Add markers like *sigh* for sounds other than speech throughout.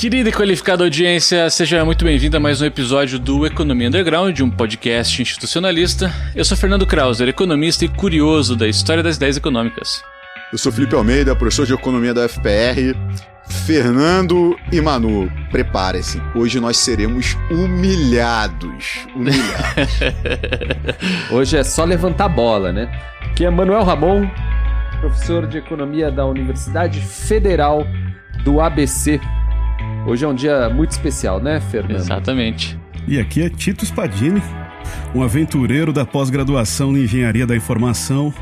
Querida e qualificada audiência, seja muito bem-vinda a mais um episódio do Economia Underground, um podcast institucionalista. Eu sou Fernando Krauser, economista e curioso da história das ideias econômicas. Eu sou Felipe Almeida, professor de economia da FPR. Fernando e Manu, preparem-se. Hoje nós seremos humilhados. Humilhados. *laughs* Hoje é só levantar bola, né? Aqui é Manuel Ramon, professor de economia da Universidade Federal do ABC. Hoje é um dia muito especial, né, Fernando? Exatamente. E aqui é Tito Spadini, um aventureiro da pós-graduação em Engenharia da Informação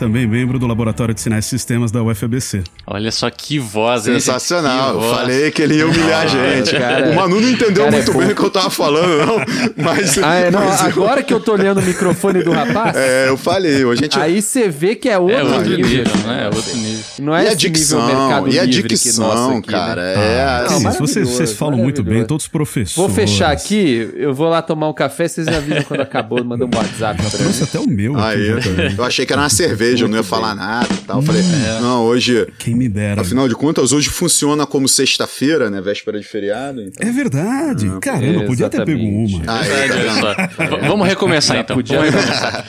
também membro do Laboratório de Sinais e Sistemas da UFABC. Olha só que voz, hein? Sensacional. Eu falei que ele ia humilhar a gente. Cara, o Manu não entendeu cara, muito é bem o que eu tava falando, não. Mas. Ah, é, não, mas agora eu... que eu tô olhando o microfone do rapaz. É, eu falei. A gente... Aí você vê que é outro, é outro nível. nível né? É outro nível. Não é e a dicção, e a dicção, aqui, cara. Né? É, ah, assim, não, vocês, vocês falam muito bem, todos professores. Vou fechar aqui, eu vou lá tomar um café, vocês me avisam quando acabou, manda um WhatsApp. Já trouxe até o meu. Aí, eu achei que era uma cerveja, eu não ia falar nada e tal. Hum, falei, é. não, hoje. Quem me dera. Afinal de contas, hoje funciona como sexta-feira, né? Véspera de feriado. Então... É verdade. Ah, Caramba, podia ter pego uma. Ah, é, tá Vamos recomeçar então. Podia Vamos recomeçar.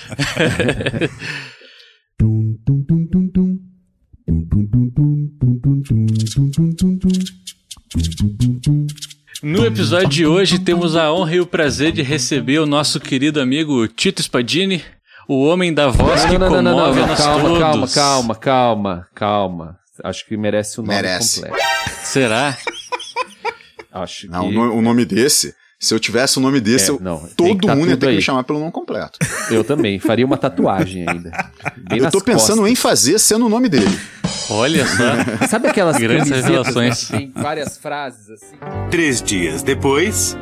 No episódio de hoje temos a honra e o prazer de receber o nosso querido amigo Tito Spadini, o homem da voz que não, não, não, comove não, não, calma, todos. calma, calma, calma, calma. Acho que merece o nome merece. completo. Será? Acho não, que... o nome desse, se eu tivesse o nome desse, é, não, todo tá mundo ia ter aí. que me chamar pelo nome completo. Eu também, faria uma tatuagem ainda. eu tô pensando costas. em fazer sendo o nome dele. Olha só. Sabe aquelas grandes revelações? Tem várias frases assim. Três dias depois.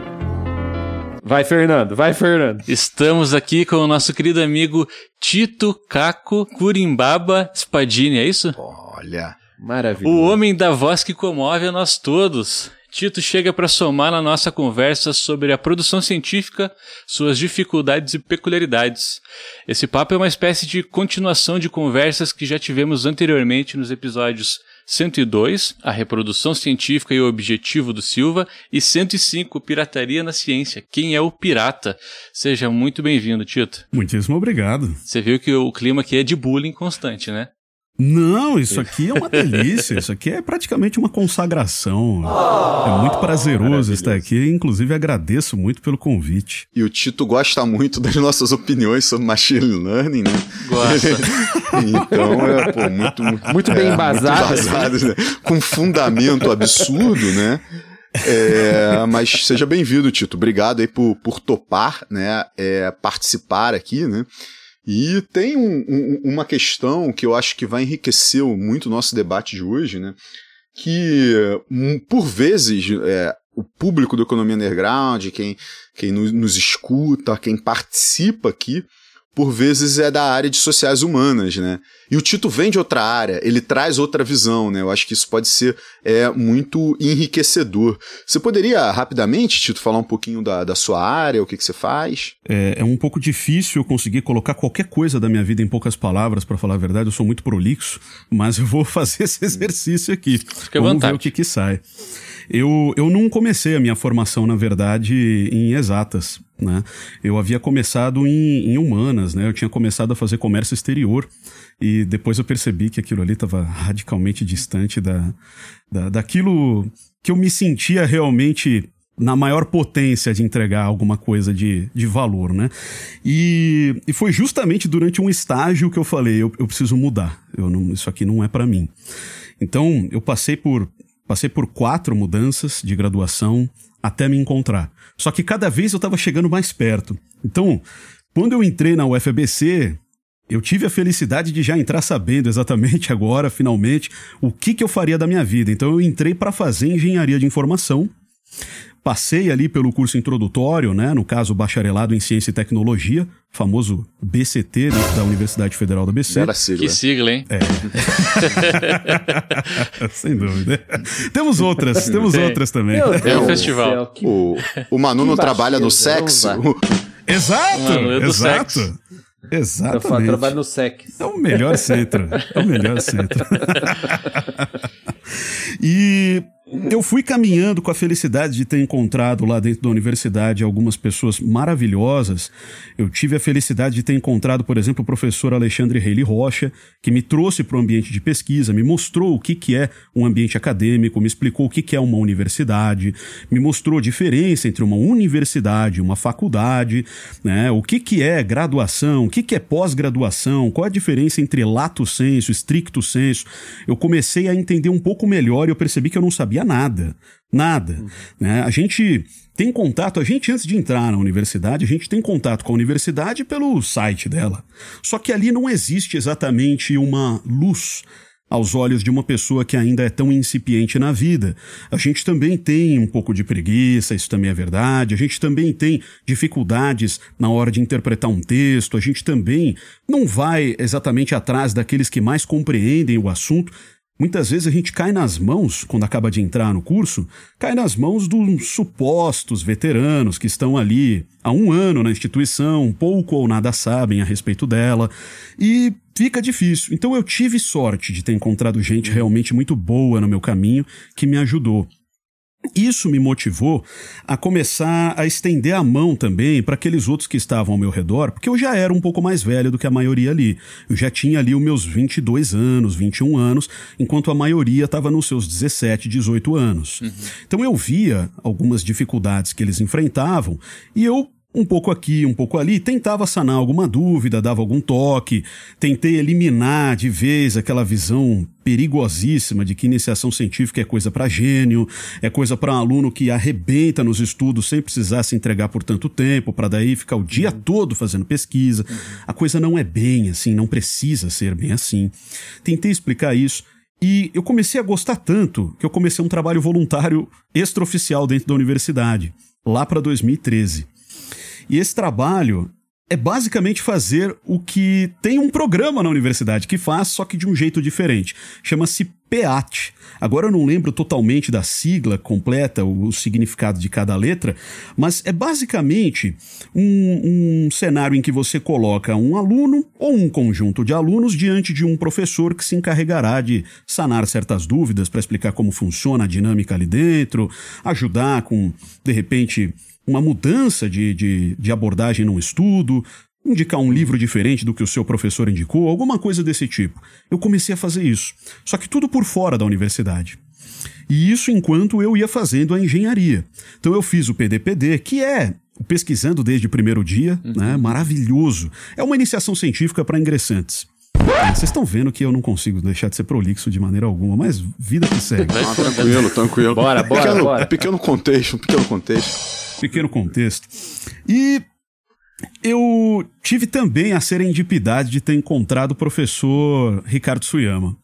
Vai, Fernando, vai, Fernando. Estamos aqui com o nosso querido amigo Tito Caco Curimbaba Spadini, é isso? Olha. Maravilhoso. O homem da voz que comove a nós todos. Tito chega para somar na nossa conversa sobre a produção científica, suas dificuldades e peculiaridades. Esse papo é uma espécie de continuação de conversas que já tivemos anteriormente nos episódios 102, a reprodução científica e o objetivo do Silva, e 105, pirataria na ciência. Quem é o pirata? Seja muito bem-vindo, Tito. Muitíssimo obrigado. Você viu que o clima aqui é de bullying constante, né? Não, isso aqui é uma delícia. Isso aqui é praticamente uma consagração. Oh, é muito prazeroso estar aqui. Inclusive, agradeço muito pelo convite. E o Tito gosta muito das nossas opiniões sobre machine learning, né? Gosta. *laughs* então, é, pô, muito, muito, muito bem é, embasado. Muito embasado né? Com fundamento absurdo, né? É, mas seja bem-vindo, Tito. Obrigado aí por, por topar, né? É, participar aqui, né? E tem um, um, uma questão que eu acho que vai enriquecer muito o nosso debate de hoje, né? Que, hum, por vezes, é, o público do Economia Underground, quem, quem nos escuta, quem participa aqui, por vezes é da área de sociais humanas, né? E o Tito vem de outra área, ele traz outra visão, né? Eu acho que isso pode ser é, muito enriquecedor. Você poderia, rapidamente, Tito, falar um pouquinho da, da sua área, o que, que você faz? É, é um pouco difícil eu conseguir colocar qualquer coisa da minha vida em poucas palavras, para falar a verdade, eu sou muito prolixo, mas eu vou *laughs* fazer esse exercício aqui. Fique Vamos vontade. ver o que, que sai. Eu, eu não comecei a minha formação, na verdade, em exatas. Né? Eu havia começado em, em humanas, né? eu tinha começado a fazer comércio exterior e depois eu percebi que aquilo ali estava radicalmente distante da, da, daquilo que eu me sentia realmente na maior potência de entregar alguma coisa de, de valor, né? E, e foi justamente durante um estágio que eu falei, eu, eu preciso mudar, eu não, isso aqui não é para mim. Então, eu passei por Passei por quatro mudanças de graduação até me encontrar. Só que cada vez eu estava chegando mais perto. Então, quando eu entrei na UFBC, eu tive a felicidade de já entrar sabendo exatamente *laughs* agora, finalmente, o que, que eu faria da minha vida. Então, eu entrei para fazer engenharia de informação Passei ali pelo curso introdutório, né? No caso, bacharelado em Ciência e Tecnologia, famoso BCT da Universidade Federal da BC. Era sigla. Que sigla, hein? É. *laughs* Sem dúvida. Temos outras, temos Tem. outras também. É um festival. que... O, o Manu não trabalha no sexo? Exato! É do exato. sexo. Exatamente. Eu trabalho no SEC. É o melhor centro. É o melhor centro. *laughs* e eu fui caminhando com a felicidade de ter encontrado lá dentro da universidade algumas pessoas maravilhosas. Eu tive a felicidade de ter encontrado, por exemplo, o professor Alexandre Reile Rocha, que me trouxe para o ambiente de pesquisa, me mostrou o que, que é um ambiente acadêmico, me explicou o que, que é uma universidade, me mostrou a diferença entre uma universidade e uma faculdade, né? o que, que é graduação, o que, que é pós-graduação, qual a diferença entre lato senso, stricto senso. Eu comecei a entender um pouco melhor e eu percebi que eu não sabia sabia nada. Nada. Uhum. Né? A gente tem contato, a gente antes de entrar na universidade, a gente tem contato com a universidade pelo site dela. Só que ali não existe exatamente uma luz aos olhos de uma pessoa que ainda é tão incipiente na vida. A gente também tem um pouco de preguiça, isso também é verdade. A gente também tem dificuldades na hora de interpretar um texto. A gente também não vai exatamente atrás daqueles que mais compreendem o assunto. Muitas vezes a gente cai nas mãos, quando acaba de entrar no curso, cai nas mãos dos supostos veteranos que estão ali há um ano na instituição, pouco ou nada sabem a respeito dela, e fica difícil. Então eu tive sorte de ter encontrado gente realmente muito boa no meu caminho que me ajudou. Isso me motivou a começar a estender a mão também para aqueles outros que estavam ao meu redor, porque eu já era um pouco mais velho do que a maioria ali. Eu já tinha ali os meus 22 anos, 21 anos, enquanto a maioria estava nos seus 17, 18 anos. Uhum. Então eu via algumas dificuldades que eles enfrentavam e eu um pouco aqui, um pouco ali, tentava sanar alguma dúvida, dava algum toque, tentei eliminar de vez aquela visão perigosíssima de que iniciação científica é coisa para gênio, é coisa para um aluno que arrebenta nos estudos sem precisar se entregar por tanto tempo, para daí ficar o dia uhum. todo fazendo pesquisa. Uhum. A coisa não é bem assim, não precisa ser bem assim. Tentei explicar isso. E eu comecei a gostar tanto que eu comecei um trabalho voluntário extraoficial dentro da universidade, lá para 2013. E esse trabalho é basicamente fazer o que tem um programa na universidade que faz, só que de um jeito diferente. Chama-se PEAT. Agora eu não lembro totalmente da sigla completa, o, o significado de cada letra, mas é basicamente um, um cenário em que você coloca um aluno ou um conjunto de alunos diante de um professor que se encarregará de sanar certas dúvidas para explicar como funciona a dinâmica ali dentro, ajudar com, de repente, uma mudança de, de, de abordagem num estudo, indicar um livro diferente do que o seu professor indicou, alguma coisa desse tipo. Eu comecei a fazer isso. Só que tudo por fora da universidade. E isso enquanto eu ia fazendo a engenharia. Então eu fiz o PDPD, que é pesquisando desde o primeiro dia, uhum. né? Maravilhoso. É uma iniciação científica para ingressantes. Vocês estão vendo que eu não consigo deixar de ser prolixo de maneira alguma, mas vida que segue. Ah, tranquilo, tranquilo. Bora, bora, pequeno, bora. Pequeno contexto, pequeno contexto. Pequeno contexto. E eu tive também a serendipidade de ter encontrado o professor Ricardo Suyama,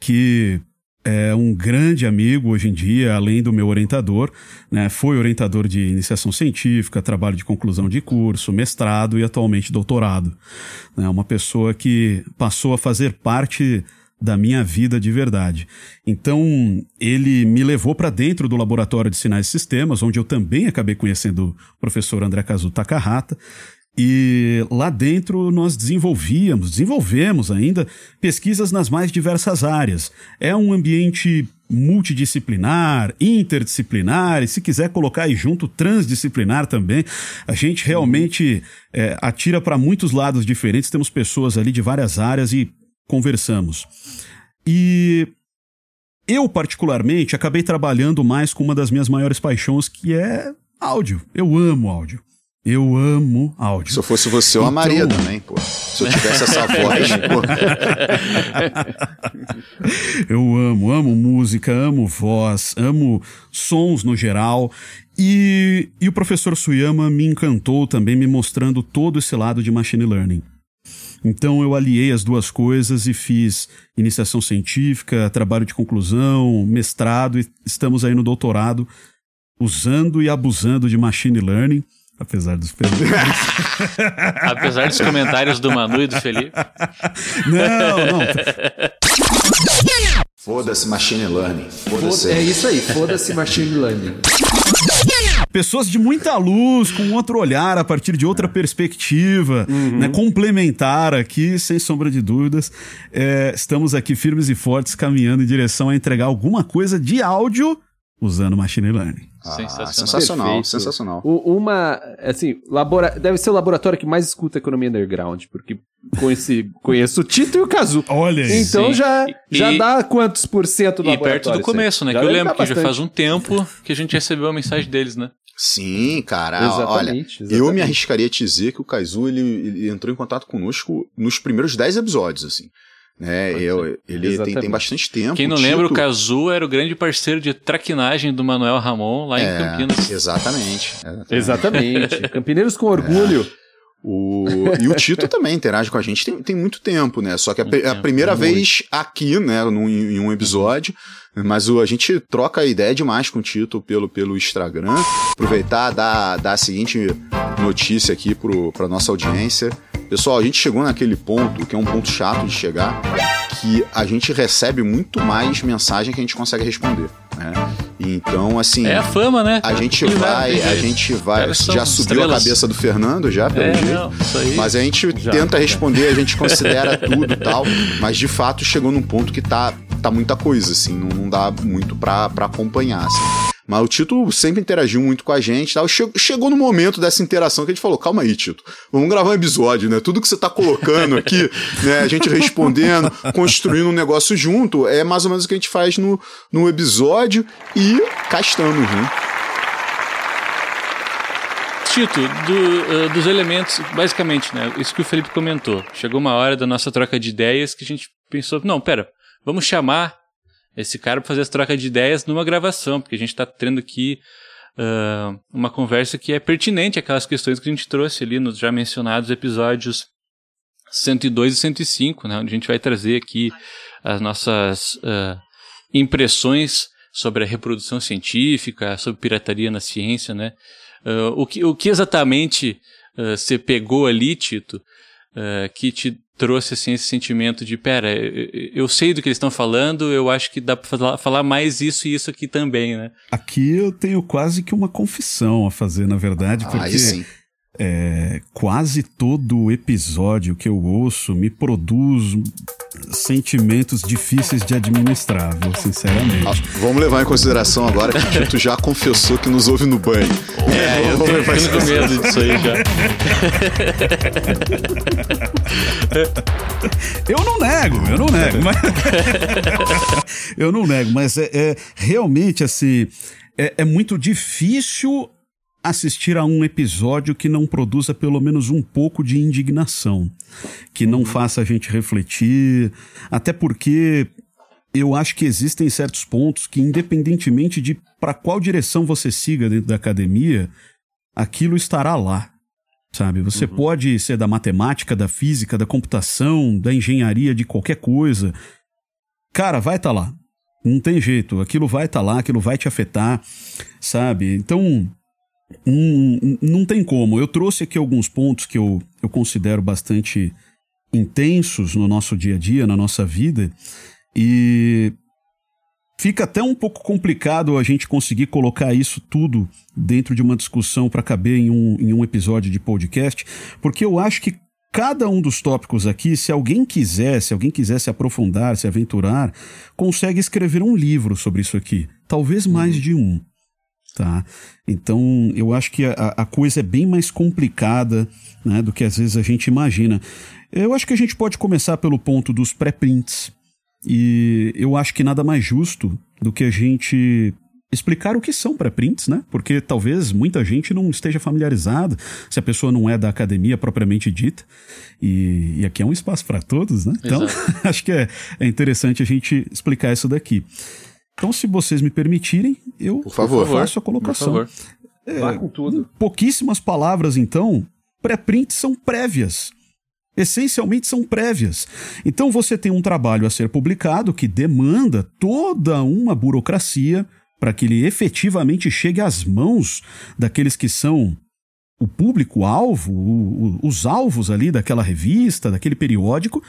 que é um grande amigo hoje em dia, além do meu orientador, né? Foi orientador de iniciação científica, trabalho de conclusão de curso, mestrado e atualmente doutorado. É uma pessoa que passou a fazer parte da minha vida de verdade. Então, ele me levou para dentro do laboratório de sinais e sistemas, onde eu também acabei conhecendo o professor André Kazu Takahata, e lá dentro nós desenvolvíamos, desenvolvemos ainda pesquisas nas mais diversas áreas. É um ambiente multidisciplinar, interdisciplinar, e se quiser colocar aí junto transdisciplinar também. A gente realmente é, atira para muitos lados diferentes, temos pessoas ali de várias áreas e conversamos. E eu, particularmente, acabei trabalhando mais com uma das minhas maiores paixões, que é áudio. Eu amo áudio. Eu amo áudio. Se eu fosse você, eu então... amaria também, pô. Se eu tivesse essa *laughs* voz, pô. *laughs* eu amo, amo música, amo voz, amo sons no geral. E, e o professor Suyama me encantou também, me mostrando todo esse lado de machine learning. Então eu aliei as duas coisas e fiz iniciação científica, trabalho de conclusão, mestrado e estamos aí no doutorado usando e abusando de machine learning. Apesar dos *laughs* Apesar dos comentários do Manu e do Felipe. Não, não. Foda-se machine learning. Foda-se. É isso aí, foda-se machine learning. Pessoas de muita luz, com outro olhar, a partir de outra perspectiva, uhum. né, complementar aqui, sem sombra de dúvidas. É, estamos aqui firmes e fortes, caminhando em direção a entregar alguma coisa de áudio usando machine learning. Ah, Sensacional. sensacional, Perfeito. sensacional. O- Uma, assim, labora... deve ser o laboratório que mais escuta economia underground, porque conheci, *laughs* conheço o Tito e o Kazu. Olha aí. Então Sim. já, E- já dá quantos por cento do E laboratório? perto do isso começo, né? Já que eu lembro que já bastante. faz um tempo que a gente recebeu a mensagem deles, né? Sim, cara. Olha, Exatamente, eu me exatamente. arriscaria a te dizer que o Kaizu ele, ele entrou em contato conosco nos primeiros 10 episódios, assim. Né? Eu, ele tem, tem Exatamente. bastante tempo. Quem não Tito- lembra, o Kazu era o grande parceiro de traquinagem do Manuel Ramon lá em É, Campinas. Exatamente. exatamente. Exatamente. Campineiros com orgulho. O, e o Tito *laughs* também interage com a gente tem, tem muito tempo, né? Só que a, a primeira muito. vez aqui, né, num, em um episódio, mas o, a gente troca ideia demais com o Tito pelo, pelo Instagram. Aproveitar, dar, dar a seguinte notícia aqui pro, pra nossa audiência. Pessoal, a gente chegou naquele ponto, que é um ponto chato de chegar, que a gente recebe muito mais mensagem que a gente consegue responder, né? Então, assim... É a fama, né? A gente vai, a gente vai. Já subiu estrelas. a cabeça do Fernando, já, pelo É, jeito. não, isso aí. Mas a gente Já. tenta responder, a gente considera *laughs* tudo e tal. Mas de fato chegou num ponto que tá, tá muita coisa, assim, não, não dá muito pra acompanhar, assim. Mas o Tito sempre interagiu muito com a gente. Chegou no momento dessa interação que a gente falou: calma aí, Tito, vamos gravar um episódio, né? Tudo que você tá colocando aqui, *laughs* né? A gente respondendo, construindo um negócio junto, é mais ou menos o que a gente faz no, no episódio. E cá estamos, né? Tito, do, eh, dos elementos, basicamente, né? Isso que o Felipe comentou. Chegou uma hora da nossa troca de ideias que a gente pensou, não, pera, vamos chamar esse cara para fazer essa troca de ideias numa gravação, porque a gente está tendo aqui ah, uma conversa que é pertinente àquelas questões que a gente trouxe ali nos já mencionados episódios 102 e 105, né? Onde a gente vai trazer aqui as nossas ah, impressões sobre a reprodução científica, sobre pirataria na ciência, né? Ah, o, que, o que exatamente você pegou ali, Tito, que te trouxe assim, esse sentimento de, pera, eu, sei do que eles estão falando, eu acho que dá para falar, falar mais isso e isso aqui também, né? Aqui eu tenho quase que uma confissão a fazer, na verdade, porque Aí sim. É, quase todo episódio que eu ouço me produz sentimentos difíceis de administrar, viu, Ah, sinceramente. vamos levar em consideração agora que o Tito já confessou que nos ouve no banho. É, eu Vamos tô levar isso ficando com medo disso aí já. *laughs* Eu não nego, eu não nego, mas. *laughs* eu não nego, mas é, é realmente assim. É, é muito difícil assistir a um episódio que não produza pelo menos um pouco de indignação, que não faça a gente refletir, até porque eu acho que existem certos pontos que, independentemente de para qual direção você siga dentro da academia, aquilo estará lá. Sabe? Você pode ser da matemática, da física, da computação, da engenharia, de qualquer coisa. Cara, vai estar lá. Não tem jeito. Aquilo vai estar lá, aquilo vai te afetar, sabe? Então, não tem como. Eu trouxe aqui alguns pontos que eu, eu considero bastante intensos no nosso dia a dia, na nossa vida, e fica até um pouco complicado a gente conseguir colocar isso tudo dentro de uma discussão para caber em um, em um episódio de podcast, porque eu acho que cada um dos tópicos aqui, se alguém quiser, se alguém quiser se aprofundar, se aventurar, consegue escrever um livro sobre isso aqui. Talvez mais de um. Tá? Então, eu acho que a, a coisa é bem mais complicada né, do que às vezes a gente imagina. Eu acho que a gente pode começar pelo ponto dos pré-prints. E eu acho que nada mais justo do que a gente explicar o que são pré-prints, né? Porque talvez muita gente não esteja familiarizada, se a pessoa não é da academia propriamente dita. E, e aqui é um espaço para todos, né? Então, *laughs* acho que é, é interessante a gente explicar isso daqui. Então, se vocês me permitirem, eu Por favor. faço a Por colocação. favor. Vá com tudo. Pouquíssimas palavras, então, pré-prints são prévias. Essencialmente são prévias. Então você tem um trabalho a ser publicado que demanda toda uma burocracia para que ele efetivamente chegue às mãos daqueles que são o público-alvo, os alvos ali daquela revista, daquele periódico.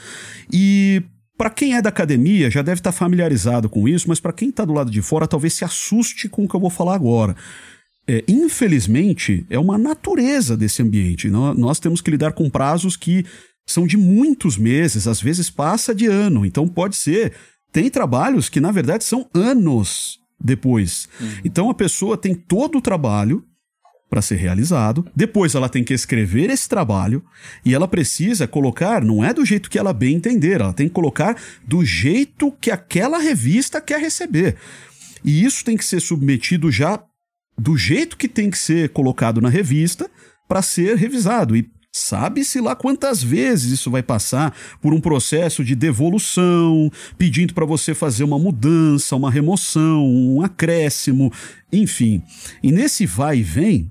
E para quem é da academia já deve estar familiarizado com isso, mas para quem está do lado de fora talvez se assuste com o que eu vou falar agora. É, infelizmente, é uma natureza desse ambiente. Nó- Nós temos que lidar com prazos que são de muitos meses, às vezes passa de ano. Então pode ser. Tem trabalhos que, na verdade, são anos depois. Uhum. Então a pessoa tem todo o trabalho para ser realizado. Depois ela tem que escrever esse trabalho e ela precisa colocar, não é do jeito que ela bem entender, ela tem que colocar do jeito que aquela revista quer receber. E isso tem que ser submetido já do jeito que tem que ser colocado na revista para ser revisado. E Sabe-se lá quantas vezes isso vai passar por um processo de devolução, pedindo para você fazer uma mudança, uma remoção, um acréscimo, enfim. E nesse vai e vem,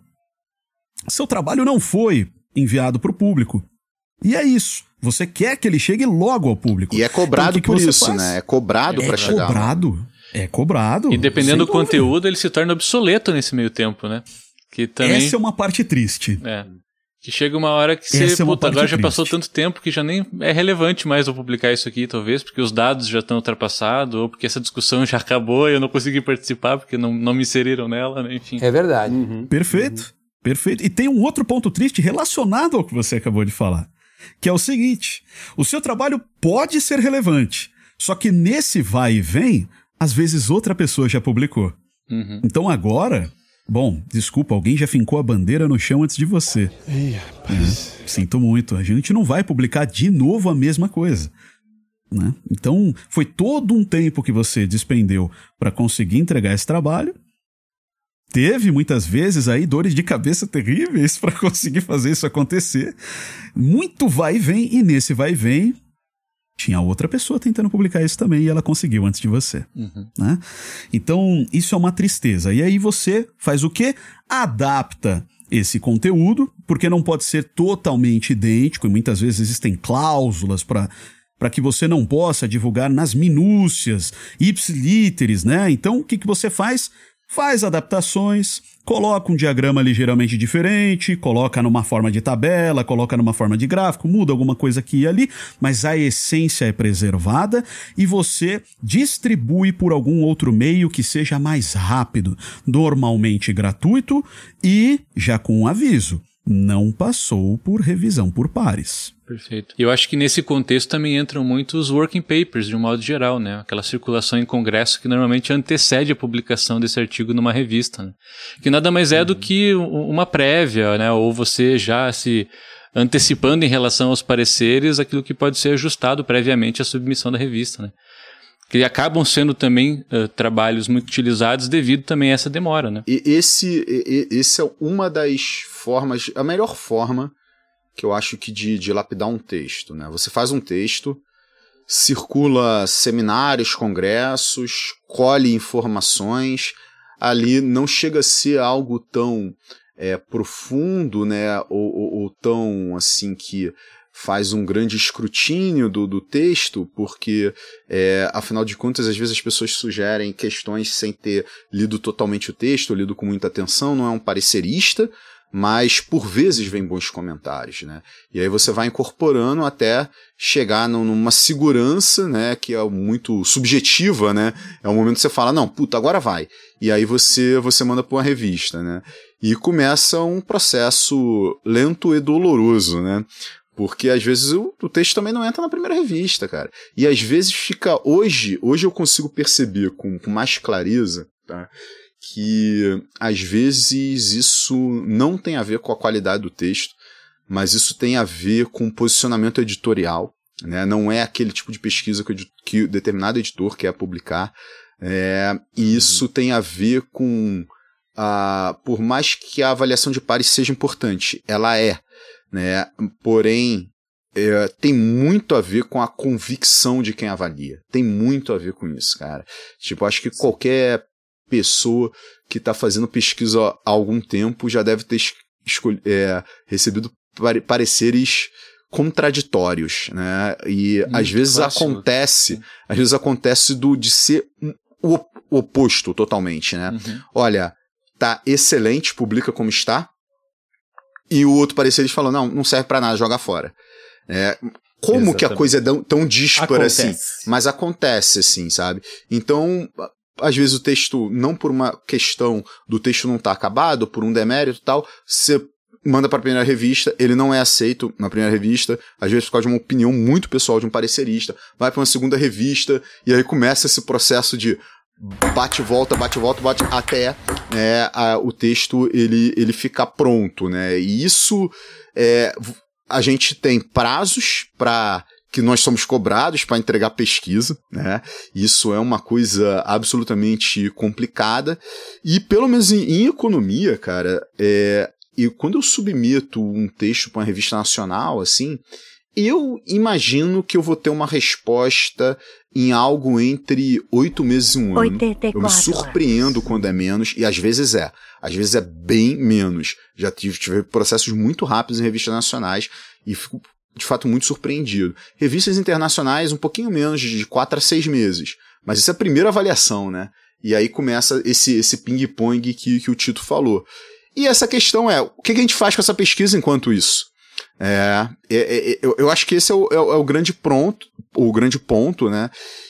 seu trabalho não foi enviado para o público. E é isso. Você quer que ele chegue logo ao público. E é cobrado então, por isso, faz? né? É cobrado é para chegar. É cobrado. É cobrado. E dependendo do conteúdo, ele se torna obsoleto nesse meio tempo, né? Que também... Essa é uma parte triste. É. Que chega uma hora que você, Essa puta, é agora já passou tanto tempo que já nem é relevante mais eu publicar isso aqui, talvez, porque os dados já estão ultrapassados, ou porque essa discussão já acabou e eu não consegui participar porque não, não me inseriram nela, né? enfim. É verdade. Uhum. Perfeito. Uhum. Perfeito. E tem um outro ponto triste relacionado ao que você acabou de falar, que é o seguinte: o seu trabalho pode ser relevante, só que nesse vai e vem, às vezes outra pessoa já publicou. Uhum. Então agora, bom, desculpa, alguém já fincou a bandeira no chão antes de você. Ih, rapaz. É, sinto muito, a gente não vai publicar de novo a mesma coisa. Né? Então, foi todo um tempo que você despendeu para conseguir entregar esse trabalho teve muitas vezes aí dores de cabeça terríveis para *laughs* conseguir fazer isso acontecer. Muito vai e vem, e nesse vai e vem tinha outra pessoa tentando publicar isso também e ela conseguiu antes de você. Uhum. Né? Então, isso é uma tristeza. E aí você faz o quê? Adapta esse conteúdo, porque não pode ser totalmente idêntico, e muitas vezes existem cláusulas para para que você não possa divulgar nas minúcias, ipsilíteres, né? Então, o que, que você faz? Faz adaptações, coloca um diagrama ligeiramente diferente, coloca numa forma de tabela, coloca numa forma de gráfico, muda alguma coisa aqui e ali, mas a essência é preservada e você distribui por algum outro meio que seja mais rápido, normalmente gratuito e já com um aviso não passou por revisão por pares. Perfeito. E eu acho que nesse contexto também entram muitos working papers, de um modo geral, né? Aquela circulação em congresso que normalmente antecede a publicação desse artigo numa revista, né? Que nada mais é uhum. do que uma prévia, né? Ou você já se antecipando em relação aos pareceres aquilo que pode ser ajustado previamente à submissão da revista, né? Que acabam sendo também uh, trabalhos muito utilizados devido também a essa demora, né? E esse, e, esse é uma das formas, a melhor forma que eu acho que de, de lapidar um texto, né? Você faz um texto, circula seminários, congressos, colhe informações, ali não chega a ser algo tão é, profundo, né? Ou, ou, ou tão assim que faz um grande escrutínio do, do texto, porque, é, afinal de contas, às vezes as pessoas sugerem questões sem ter lido totalmente o texto, lido com muita atenção, não é um parecerista, mas por vezes vem bons comentários, né? E aí você vai incorporando até chegar numa segurança, né, que é muito subjetiva, né? É o momento que você fala, não, puta, agora vai. E aí você você manda para uma revista, né? E começa um processo lento e doloroso, né? Porque às vezes o, o, texto também não entra na primeira revista, cara. E às vezes fica. Hoje, hoje eu consigo perceber com, com mais clareza, tá? Que às vezes isso não tem a ver com a qualidade do texto, mas isso tem a ver com o posicionamento editorial. Né? Não é aquele tipo de pesquisa que, que determinado editor quer publicar. É, e isso uhum. tem a ver com. A, por mais que a avaliação de pares seja importante, ela é né? Porém, é, tem muito a ver com a convicção de quem avalia. Tem muito a ver com isso, cara. Tipo, acho que qualquer pessoa que está fazendo pesquisa há algum tempo já deve ter é, recebido pareceres contraditórios, né? E hum, às vezes acontece, às vezes acontece do de ser o oposto totalmente, né? Uhum. Olha, tá excelente, publica como está, e o outro parecer eles falam, não, não serve para nada, joga fora. É, como Exatamente. que a coisa é tão, tão dispara assim? Mas acontece, assim, sabe? Então, às vezes o texto, não por uma questão do texto não estar tá acabado, por um demérito e tal, você manda para a primeira revista, ele não é aceito na primeira revista, às vezes por causa de uma opinião muito pessoal de um parecerista, vai para uma segunda revista, e aí começa esse processo de bate volta, bate volta, bate até né, a, o texto ele, ele ficar pronto, né? E isso é, a gente tem prazos para que nós somos cobrados para entregar pesquisa, né? Isso é uma coisa absolutamente complicada e pelo menos em, em economia, cara, é, e quando eu submeto um texto para uma revista nacional, assim, eu imagino que eu vou ter uma resposta em algo entre oito meses e um ano. 84 eu me surpreendo quando é menos, e às vezes é. Às vezes é bem menos. Já tive, tive processos muito rápidos em revistas nacionais e fico, de fato, muito surpreendido. Revistas internacionais, um pouquinho menos, de quatro a seis meses. Mas isso é a primeira avaliação, né? E aí começa esse, esse ping-pong que, que o Tito falou. E essa questão é, o que a gente faz com essa pesquisa enquanto isso? É, é, é, eu, eu, acho que esse é o, é o, é grande pronto, o grande ponto, né?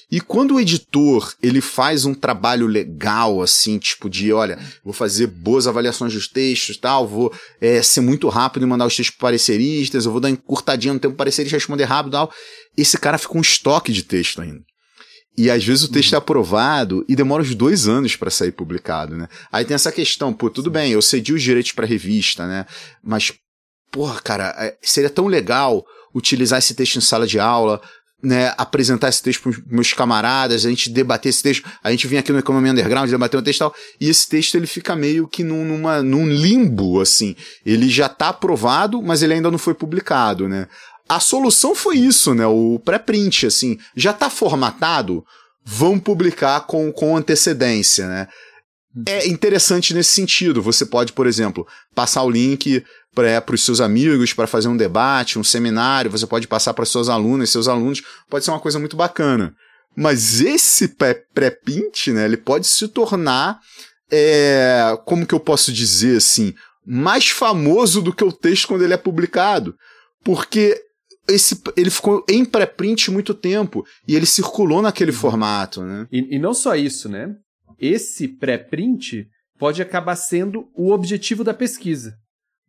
E quando o editor ele faz um trabalho legal, assim, tipo de, olha, vou fazer boas avaliações dos textos tal, vou é, ser muito rápido em mandar os textos para pareceristas, eu vou dar encurtadinha no tempo para parecerista responder rápido tal, esse cara fica um estoque de texto ainda. E às vezes o texto uhum. é aprovado e demora uns dois anos para sair publicado, né? Aí tem essa questão, pô, tudo bem, eu cedi os direitos para revista, né? Mas porra, cara, é, seria tão legal utilizar esse texto em sala de aula, né, apresentar esse texto para meus camaradas, a gente debater esse texto, a gente vinha aqui no Economia Underground, debater um texto e tal, e esse texto ele fica meio que num, numa, num limbo, assim, ele já está aprovado, mas ele ainda não foi publicado, né. A solução foi isso, né, o pré-print, assim, já está formatado, vão publicar com, com antecedência, né. É interessante nesse sentido. Você pode, por exemplo, passar o link para os seus amigos para fazer um debate, um seminário, você pode passar para seus alunos, seus alunos, pode ser uma coisa muito bacana. Mas esse pré-print, né, ele pode se tornar, é, como que eu posso dizer assim, mais famoso do que o texto quando ele é publicado. Porque esse, ele ficou em pré-print muito tempo e ele circulou naquele uhum. formato, né? E, e não só isso, né? Esse pré-print pode acabar sendo o objetivo da pesquisa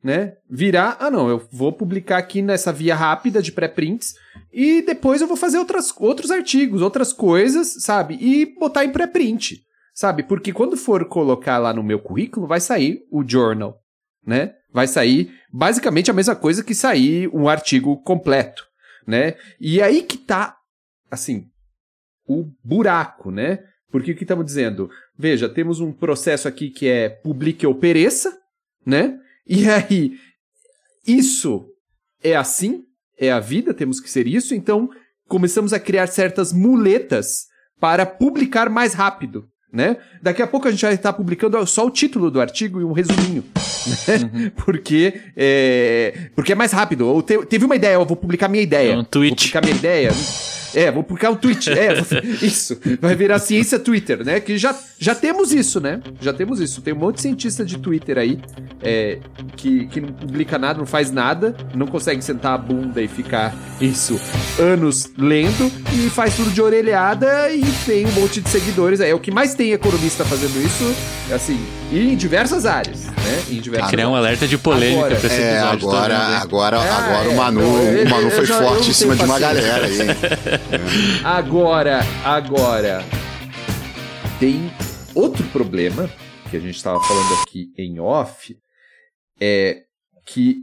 né? Virar, ah não, eu vou publicar aqui nessa via rápida de pré-prints e depois eu vou fazer outras, outros artigos, outras coisas, sabe? E botar em pré-print, sabe? Porque quando for colocar lá no meu currículo, vai sair o journal, né? Vai sair basicamente a mesma coisa que sair um artigo completo, né? E aí que tá, assim, o buraco, né? Porque o que estamos dizendo? Veja, temos um processo aqui que é publique ou pereça, né? E aí, isso é assim? É a vida? Temos que ser isso? Então, começamos a criar certas muletas para publicar mais rápido. Né? Daqui a pouco a gente vai estar publicando só o título do artigo e um resuminho. Né? Uhum. *laughs* porque, é, porque é mais rápido. Ou te, teve uma ideia, eu vou publicar minha ideia. Um tweet. Vou publicar minha ideia. É, vou publicar um tweet. É, *laughs* isso. Vai virar ciência Twitter, né? Que já, já temos isso, né? Já temos isso. Tem um monte de cientista de Twitter aí é, que, que não publica nada, não faz nada, não consegue sentar a bunda e ficar isso anos lendo e faz tudo de orelhada e tem um monte de seguidores. É o que mais tem economista fazendo isso, assim, e em diversas áreas, né? Em diversas Criar um alerta de polêmica agora, pra esse é, episódio. Agora, agora, é, agora é, o Manu, é, o Manu foi já, forte em cima de uma galera aí. *laughs* *laughs* Agora, agora, tem outro problema que a gente estava falando aqui em off, é que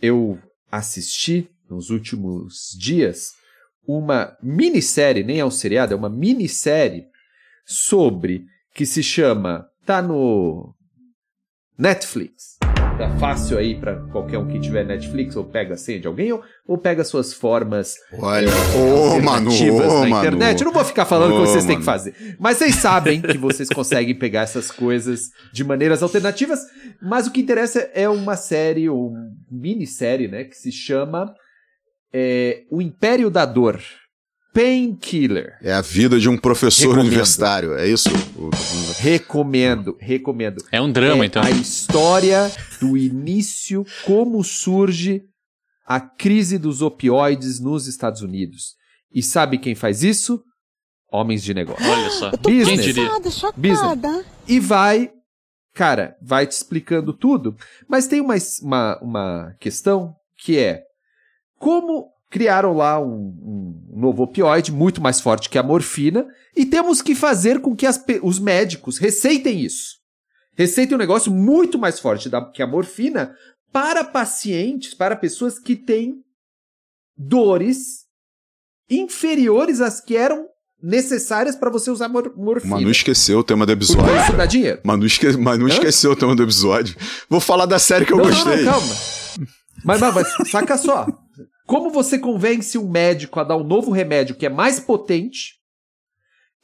eu assisti nos últimos dias uma minissérie, nem é um seriado, é uma minissérie sobre que se chama tá no Netflix tá fácil aí para qualquer um que tiver Netflix, ou pega a senha de alguém, ou, ou pega suas formas Olha, é, ô, ô, na internet. Eu não vou ficar falando o que vocês têm que fazer. Mas vocês sabem que vocês conseguem pegar essas coisas de maneiras alternativas. Mas o que interessa é uma série, ou minissérie, né, que se chama é, O Império da Dor. Painkiller. É a vida de um professor recomendo. universitário, é isso? Recomendo, recomendo. É um drama, é então. A história do início, como surge a crise dos opioides nos Estados Unidos. E sabe quem faz isso? Homens de negócio. Olha só. Business. Quem diria? Chocada. Business. E vai, cara, vai te explicando tudo. Mas tem uma, uma, uma questão que é como criaram lá um, um novo opioide muito mais forte que a morfina e temos que fazer com que as, os médicos receitem isso. Receitem um negócio muito mais forte da, que a morfina para pacientes, para pessoas que têm dores inferiores às que eram necessárias para você usar mor morfina. Manu esqueceu o tema do episódio. Porque isso dá dinheiro. Manu, esque... Manu esqueceu o tema do episódio. Vou falar da série que eu não, gostei. Não, não, calma. Mas, mas, mas saca só. Como você convence um médico a dar um novo remédio que é mais potente,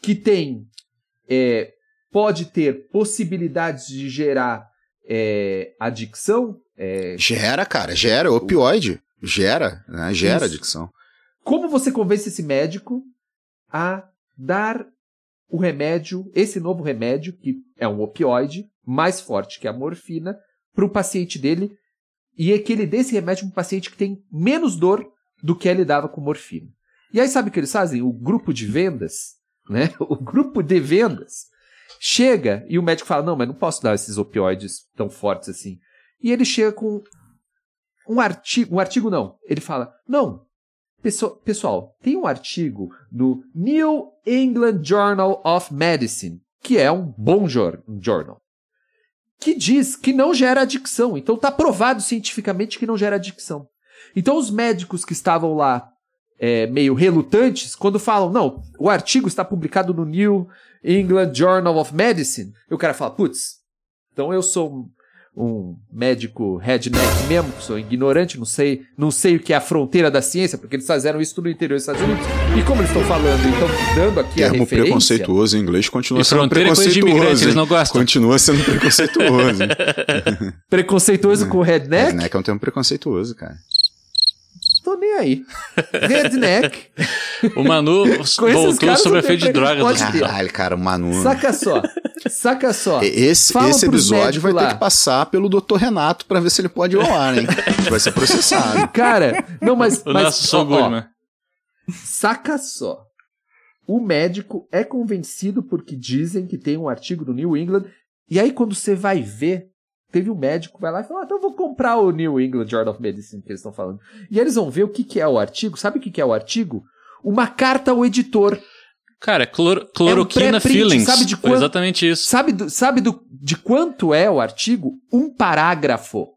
que tem. É, pode ter possibilidades de gerar é, adicção? É, gera, cara, gera, opioide. Gera, né? Gera Isso. adicção. Como você convence esse médico a dar o remédio, esse novo remédio, que é um opioide, mais forte que a morfina, para o paciente dele, e é que ele dê esse remédio para um paciente que tem menos dor do que ele dava com morfina. E aí sabe o que eles fazem? O grupo de vendas, *laughs* né? O grupo de vendas chega e o médico fala: "Não, mas não posso dar esses opioides tão fortes assim". E ele chega com um artigo, um artigo não. Ele fala: "Não, Pessoal, tem um artigo no New England Journal of Medicine, que é um bom jornal, que diz que não gera adicção. Então está provado cientificamente que não gera adicção. Então os médicos que estavam lá é, meio relutantes, quando falam, não, o artigo está publicado no New England Journal of Medicine, e o cara fala, putz, então eu sou um médico redneck mesmo, que sou ignorante, não sei, não sei o que é a fronteira da ciência, porque eles fizeram isso no interior dos Estados Unidos. E como eles estão falando, então dando aqui Termo a referência... preconceituoso em inglês continua e sendo preconceituoso. eles não gostam. Continua sendo preconceituoso. *laughs* *laughs* preconceituoso é. com redneck? Redneck é um termo preconceituoso, cara. Nem aí. Redneck. *laughs* o Manu *laughs* voltou sobre efeito de drogas. Caralho, cara, o Manu. Saca só. Saca só. Esse, esse episódio vai lá. ter que passar pelo Dr. Renato para ver se ele pode ir ao ar, hein? *laughs* vai ser processado. Cara, não, mas. O mas nosso Sogul, né? Saca só. O médico é convencido porque dizem que tem um artigo do New England. E aí, quando você vai ver, teve um médico vai lá e fala: ah, então eu vou comprar o New England Journal of Medicine que eles estão falando. E eles vão ver o que, que é o artigo. Sabe o que, que é o artigo? Uma carta ao editor. Cara, clor cloroquina é um feelings. Sabe de quanto, exatamente isso. Sabe, do, sabe do, de quanto é o artigo? Um parágrafo.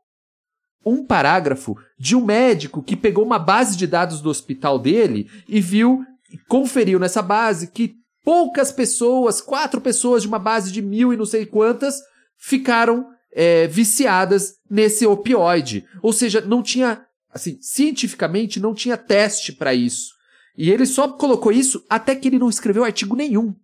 Um parágrafo de um médico que pegou uma base de dados do hospital dele e viu, conferiu nessa base que poucas pessoas, quatro pessoas de uma base de mil e não sei quantas, ficaram é, viciadas nesse opioide. Ou seja, não tinha, assim, cientificamente não tinha teste para isso. E ele só colocou isso até que ele não escreveu artigo nenhum.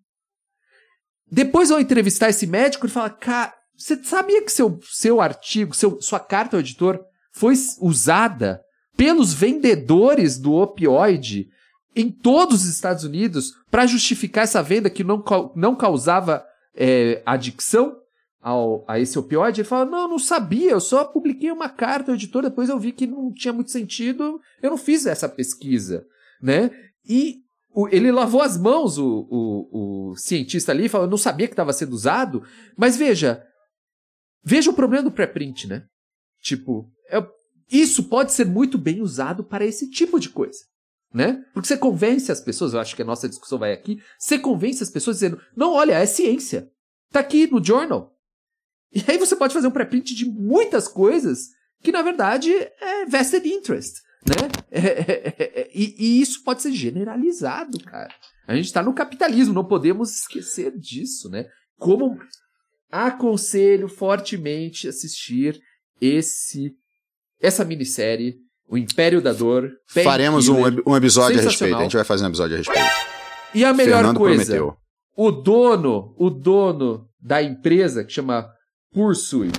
Depois, ao entrevistar esse médico, ele fala: Cara, você sabia que seu, seu artigo, seu, sua carta ao editor foi usada pelos vendedores do opioide em todos os Estados Unidos para justificar essa venda que não, não causava é, adicção ao, a esse opioide? Ele fala: Não, não sabia, eu só publiquei uma carta ao editor, depois eu vi que não tinha muito sentido, eu não fiz essa pesquisa né? E o, ele lavou as mãos, o, o, o cientista ali, falou, eu não sabia que estava sendo usado, mas veja, veja o problema do pré-print, né? Tipo, é, isso pode ser muito bem usado para esse tipo de coisa, né? Porque você convence as pessoas, eu acho que a nossa discussão vai aqui, você convence as pessoas dizendo, não, olha, é ciência, tá aqui no journal. E aí você pode fazer um pré-print de muitas coisas que, na verdade, é vested interest. Né? É, é, é, e, e, isso pode ser generalizado, cara. A gente está no capitalismo, não podemos esquecer disso, né? Como aconselho fortemente assistir esse essa minissérie, O Império da Dor. Faremos um, um, episódio a respeito. A gente vai fazer um episódio a respeito. E a melhor Fernando coisa, prometeu. o dono, o dono da empresa que chama Pursui,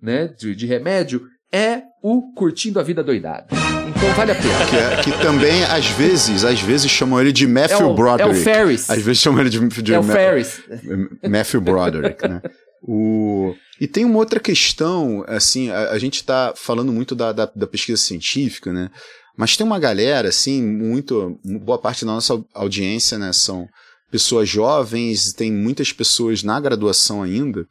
né, de, de remédio, é o Curtindo a Vida Doidado. Então vale a pena. Que, é, que também, às vezes, às vezes chamam ele de Matthew é o, Broderick. É o Ferris. Às vezes chamam ele de, de é o Ma Ferris. Matthew Broderick, né? O... E tem uma outra questão, assim, a, a gente está falando muito da, da, da, pesquisa científica, né? Mas tem uma galera, assim, muito. Boa parte da nossa audiência, né? São pessoas jovens, tem muitas pessoas na graduação ainda,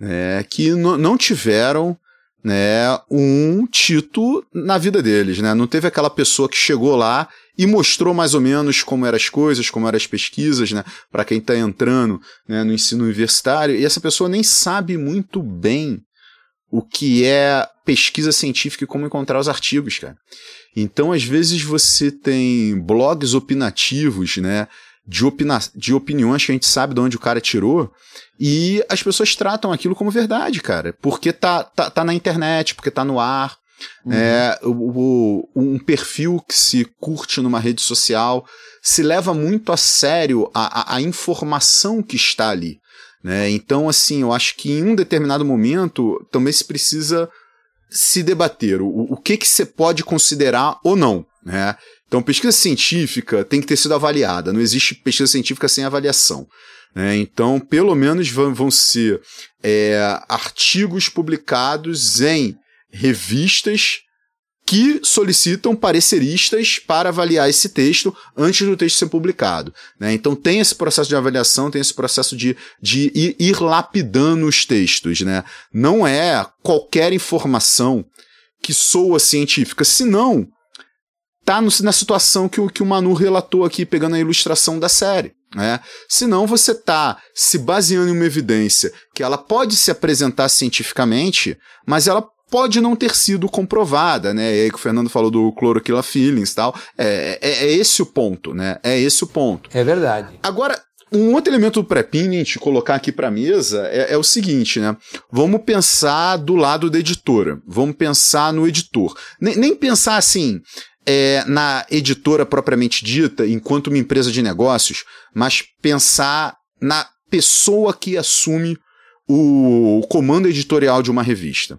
é, que não tiveram né, um Tito na vida deles, né? Não teve aquela pessoa que chegou lá e mostrou mais ou menos como eram as coisas, como eram as pesquisas, né, para quem está entrando né, no ensino universitário, e essa pessoa nem sabe muito bem o que é pesquisa científica e como encontrar os artigos, cara. Então, às vezes você tem blogs opinativos, né, de, opina de opiniões que a gente sabe de onde o cara tirou, e as pessoas tratam aquilo como verdade, cara, porque tá, tá, tá na internet, porque tá no ar. Uhum. É, o, o, um perfil que se curte numa rede social se leva muito a sério a, a, a informação que está ali. Né? Então, assim, eu acho que em um determinado momento também se precisa se debater o, o que que você pode considerar ou não. Né? Então, pesquisa científica tem que ter sido avaliada. Não existe pesquisa científica sem avaliação. Né? Então, pelo menos vão, ser é, artigos publicados em revistas que solicitam pareceristas para avaliar esse texto antes do texto ser publicado. Né? Então tem esse processo de avaliação, tem esse processo de, de ir, ir lapidando os textos. Né? Não é qualquer informação que soa científica, senão tá no, na situação que o, que o Manu relatou aqui, pegando a ilustração da série. Né? Senão você está se baseando em uma evidência que ela pode se apresentar cientificamente, mas ela pode não ter sido comprovada, né? E aí que o Fernando falou do cloroquila feelings e tal. É, é, é, esse o ponto, né? É esse o ponto. É verdade. Agora, um outro elemento do pré-pint, colocar aqui para mesa, é, é, o seguinte, né? Vamos pensar do lado da editora. Vamos pensar no editor. Nem, nem pensar assim, é, na editora propriamente dita, enquanto uma empresa de negócios, mas pensar na pessoa que assume o comando editorial de uma revista.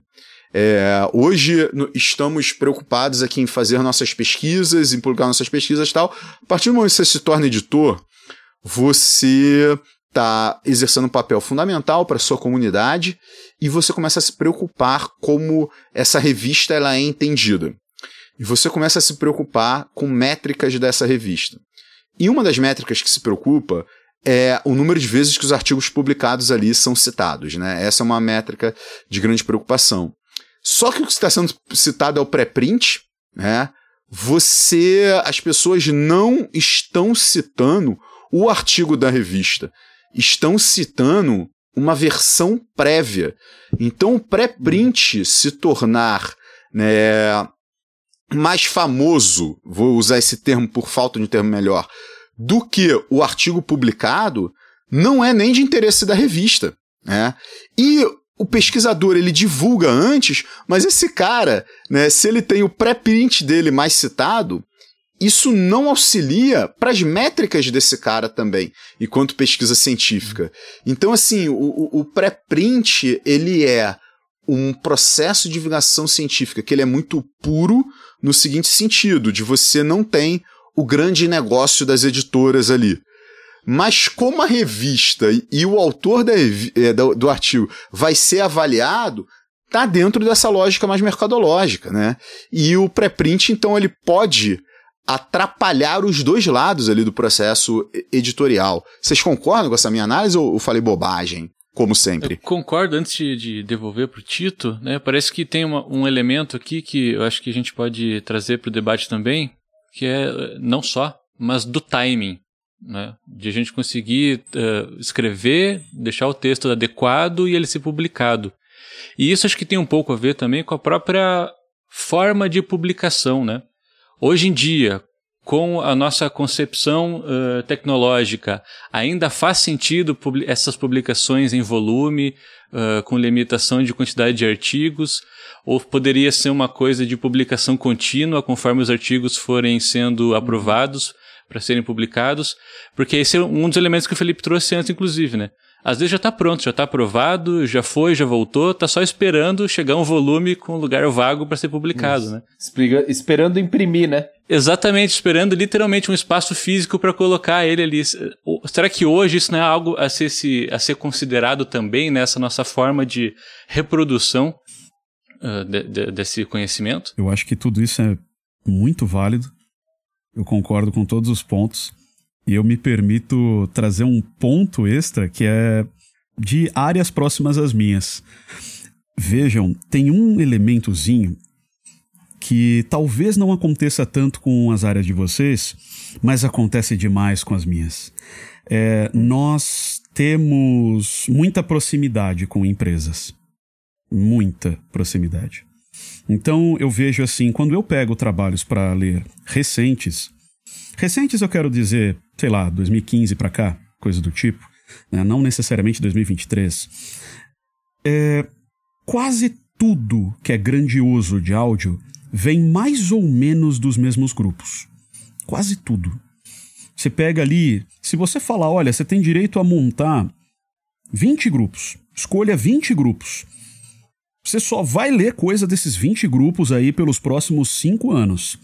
É, hoje estamos preocupados aqui em fazer nossas pesquisas, em publicar nossas pesquisas e tal. A partir do momento que você se torna editor, você está exercendo um papel fundamental para sua comunidade e você começa a se preocupar como essa revista ela é entendida. E você começa a se preocupar com métricas dessa revista. E uma das métricas que se preocupa é o número de vezes que os artigos publicados ali são citados. Né? Essa é uma métrica de grande preocupação. Só que o que está sendo citado é o pré-print, né? Você, as pessoas não estão citando o artigo da revista, estão citando uma versão prévia. Então, o pré-print se tornar né, mais famoso, vou usar esse termo por falta de um termo melhor, do que o artigo publicado, não é nem de interesse da revista. Né? E o pesquisador ele divulga antes, mas esse cara, né, se ele tem o pré-print dele mais citado, isso não auxilia para as métricas desse cara também, enquanto pesquisa científica. Então, assim, o, o pré-print ele é um processo de divulgação científica que ele é muito puro no seguinte sentido, de você não tem o grande negócio das editoras ali. Mas como a revista e o autor da, é, do, artigo vai ser avaliado, tá dentro dessa lógica mais mercadológica, né? E o pré-print, então, ele pode atrapalhar os dois lados ali do processo editorial. Vocês concordam com essa minha análise ou eu falei bobagem? Como sempre. Eu concordo, antes de, de devolver para o Tito, né, parece que tem uma, um elemento aqui que eu acho que a gente pode trazer para o debate também, que é não só, mas do timing né? De a gente conseguir uh, escrever, deixar o texto adequado e ele ser publicado. E isso acho que tem um pouco a ver também com a própria forma de publicação, né? Hoje em dia, com a nossa concepção uh, tecnológica, ainda faz sentido essas publicações em volume, uh, com limitação de quantidade de artigos, ou poderia ser uma coisa de publicação contínua conforme os artigos forem sendo aprovados para serem publicados, porque esse é um dos elementos que o Felipe trouxe antes, inclusive, né? Às vezes já está pronto, já está aprovado, já foi, já voltou, está só esperando chegar um volume com lugar vago para ser publicado, né? Esperando imprimir, né? Exatamente, esperando literalmente um espaço físico para colocar ele ali. Será que hoje isso não é algo a ser, se, a ser considerado também nessa nossa forma de reprodução uh, de, de, desse conhecimento? Eu acho que tudo isso é muito válido. Eu concordo com todos os pontos. E eu me permito trazer um ponto extra que é de áreas próximas às minhas. Vejam, tem um elementozinho que talvez não aconteça tanto com as áreas de vocês, mas acontece demais com as minhas. É, nós temos muita proximidade com empresas. Muita proximidade. Então eu vejo assim, quando eu pego trabalhos para ler recentes, recentes eu quero dizer, sei lá, 2015 para cá, coisa do tipo, né? não necessariamente 2023, é, quase tudo que é grandioso de áudio vem mais ou menos dos mesmos grupos. Quase tudo. Você pega ali, se você falar, olha, você tem direito a montar 20 grupos, escolha 20 grupos. Você só vai ler coisa desses 20 grupos aí pelos próximos 5 anos.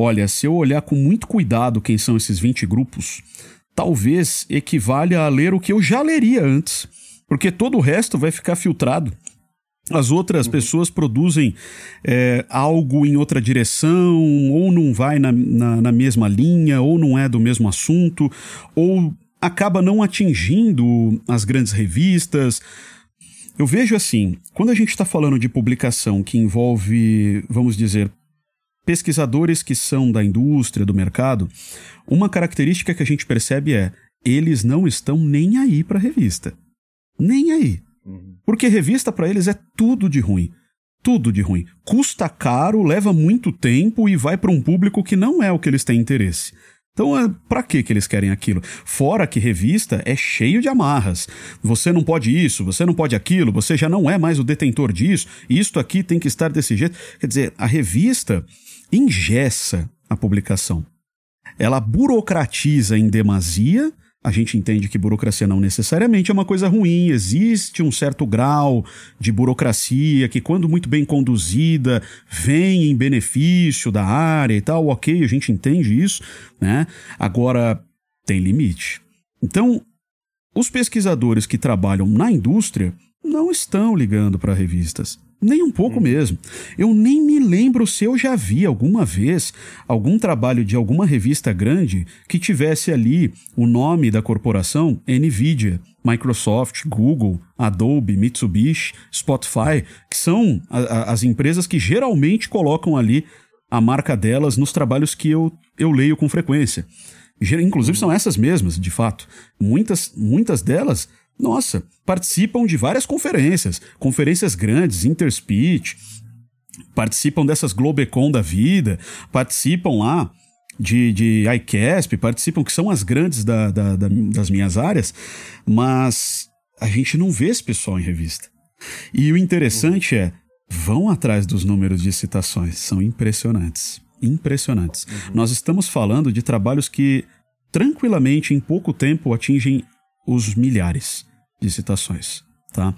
Olha, se eu olhar com muito cuidado quem são esses 20 grupos, talvez equivalha a ler o que eu já leria antes, porque todo o resto vai ficar filtrado. As outras uhum. pessoas produzem é, algo em outra direção, ou não vai na, na, na, mesma linha, ou não é do mesmo assunto, ou acaba não atingindo as grandes revistas. Eu vejo assim, quando a gente está falando de publicação que envolve, vamos dizer, pesquisadores que são da indústria, do mercado, uma característica que a gente percebe é eles não estão nem aí para revista. Nem aí. Porque revista para eles é tudo de ruim. Tudo de ruim. Custa caro, leva muito tempo e vai para um público que não é o que eles têm interesse. Então, é, para que que eles querem aquilo? Fora que revista é cheio de amarras. Você não pode isso, você não pode aquilo, você já não é mais o detentor disso, isto aqui tem que estar desse jeito. Quer dizer, a revista ingessa a publicação. Ela burocratiza em demasia a gente entende que burocracia não necessariamente é uma coisa ruim, existe um certo grau de burocracia que, quando muito bem conduzida, vem em benefício da área e tal, ok, a gente entende isso, né? Agora, tem limite. Então, os pesquisadores que trabalham na indústria não estão ligando para revistas. Nem um pouco hum. mesmo. Eu nem me lembro se eu já vi alguma vez algum trabalho de alguma revista grande que tivesse ali o nome da corporação Nvidia, Microsoft, Google, Adobe, Mitsubishi, Spotify, que são a, a, as empresas que geralmente colocam ali a marca delas nos trabalhos que eu, eu leio com frequência. Inclusive são essas mesmas, de fato. Muitas, muitas delas nossa, participam de várias conferências, conferências grandes, Interspeech, participam dessas Globecon da vida, participam lá de, de iCasp, participam, que são as grandes da, da, da, das minhas áreas, mas a gente não vê esse pessoal em revista. E o interessante é, vão atrás dos números de citações, são impressionantes. Impressionantes. Uhum. Nós estamos falando de trabalhos que tranquilamente, em pouco tempo, atingem os milhares de citações, tá?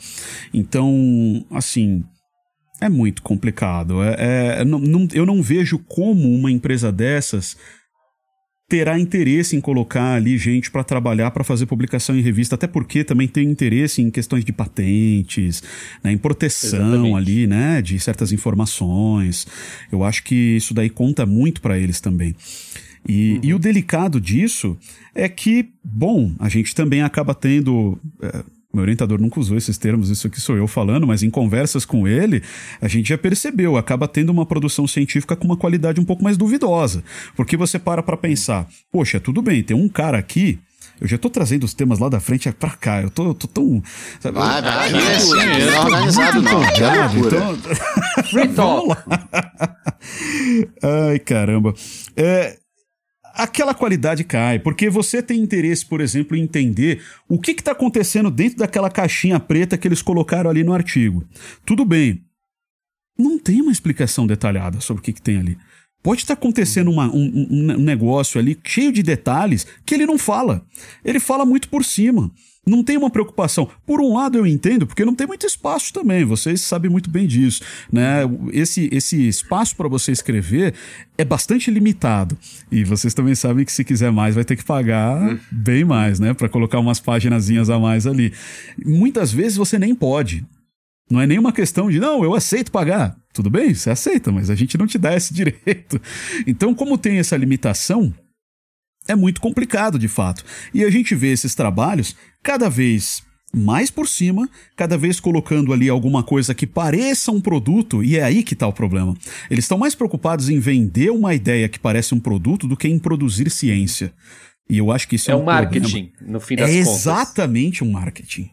Então, assim, é muito complicado. É, é não, não, eu não vejo como uma empresa dessas terá interesse em colocar ali gente para trabalhar para fazer publicação em revista, até porque também tem interesse em questões de patentes, né, em proteção Exatamente. ali, né, de certas informações. Eu acho que isso daí conta muito para eles também. E, uhum. e o delicado disso é que, bom, a gente também acaba tendo. É, meu orientador nunca usou esses termos, isso aqui sou eu falando, mas em conversas com ele, a gente já percebeu, acaba tendo uma produção científica com uma qualidade um pouco mais duvidosa. Porque você para para pensar, poxa, tudo bem, tem um cara aqui eu já tô trazendo os temas lá da frente pra cá. Eu tô, eu tô tão. Sabe, vai, vai, assim, não é organizado, não. Então... Free talk. *laughs* Ai, caramba. É, aquela qualidade cai, porque você tem interesse, por exemplo, em entender o que está acontecendo dentro daquela caixinha preta que eles colocaram ali no artigo. Tudo bem, não tem uma explicação detalhada sobre o que, que tem ali. Pode estar tá acontecendo uma, um, um negócio ali cheio de detalhes que ele não fala. Ele fala muito por cima não tem uma preocupação. Por um lado eu entendo, porque não tem muito espaço também, vocês sabem muito bem disso, né? Esse, esse espaço para você escrever é bastante limitado. E vocês também sabem que se quiser mais vai ter que pagar hum. bem mais, né, para colocar umas paginazinhas a mais ali. Muitas vezes você nem pode. Não é nenhuma questão de, não, eu aceito pagar. Tudo bem, você aceita, mas a gente não te dá esse *laughs* direito. Então, como tem essa limitação, é muito complicado de fato. E a gente vê esses trabalhos cada vez mais por cima, cada vez colocando ali alguma coisa que pareça um produto, e é aí que está o problema. Eles estão mais preocupados em vender uma ideia que parece um produto do que em produzir ciência. E eu acho que isso é, É um marketing, problema. no fim das É contas. exatamente um marketing.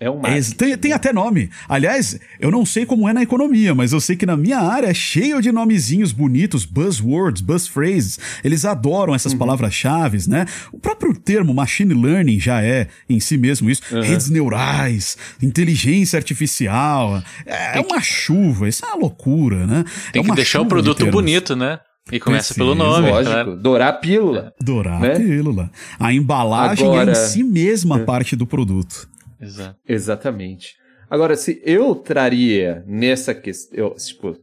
É um É, marketing. tem, tem até nome. Aliás, eu não sei como é na economia, mas eu sei que na minha área é cheio de nomezinhos bonitos, buzzwords, buzzphrases. Eles adoram essas Uhum. palavras-chave, né? O próprio termo machine learning já é em si mesmo isso. Uhum. Redes neurais, inteligência artificial. É, é uma chuva, isso é uma loucura, né? Tem é que deixar o de produto termos. bonito, né? E começa Precisa, pelo nome, Lógico, claro. dourar a pílula. Dourar né? a pílula. A embalagem Agora- é em si mesma parte do produto. Exato. Exatamente. Agora, se eu traria nessa questão, tipo,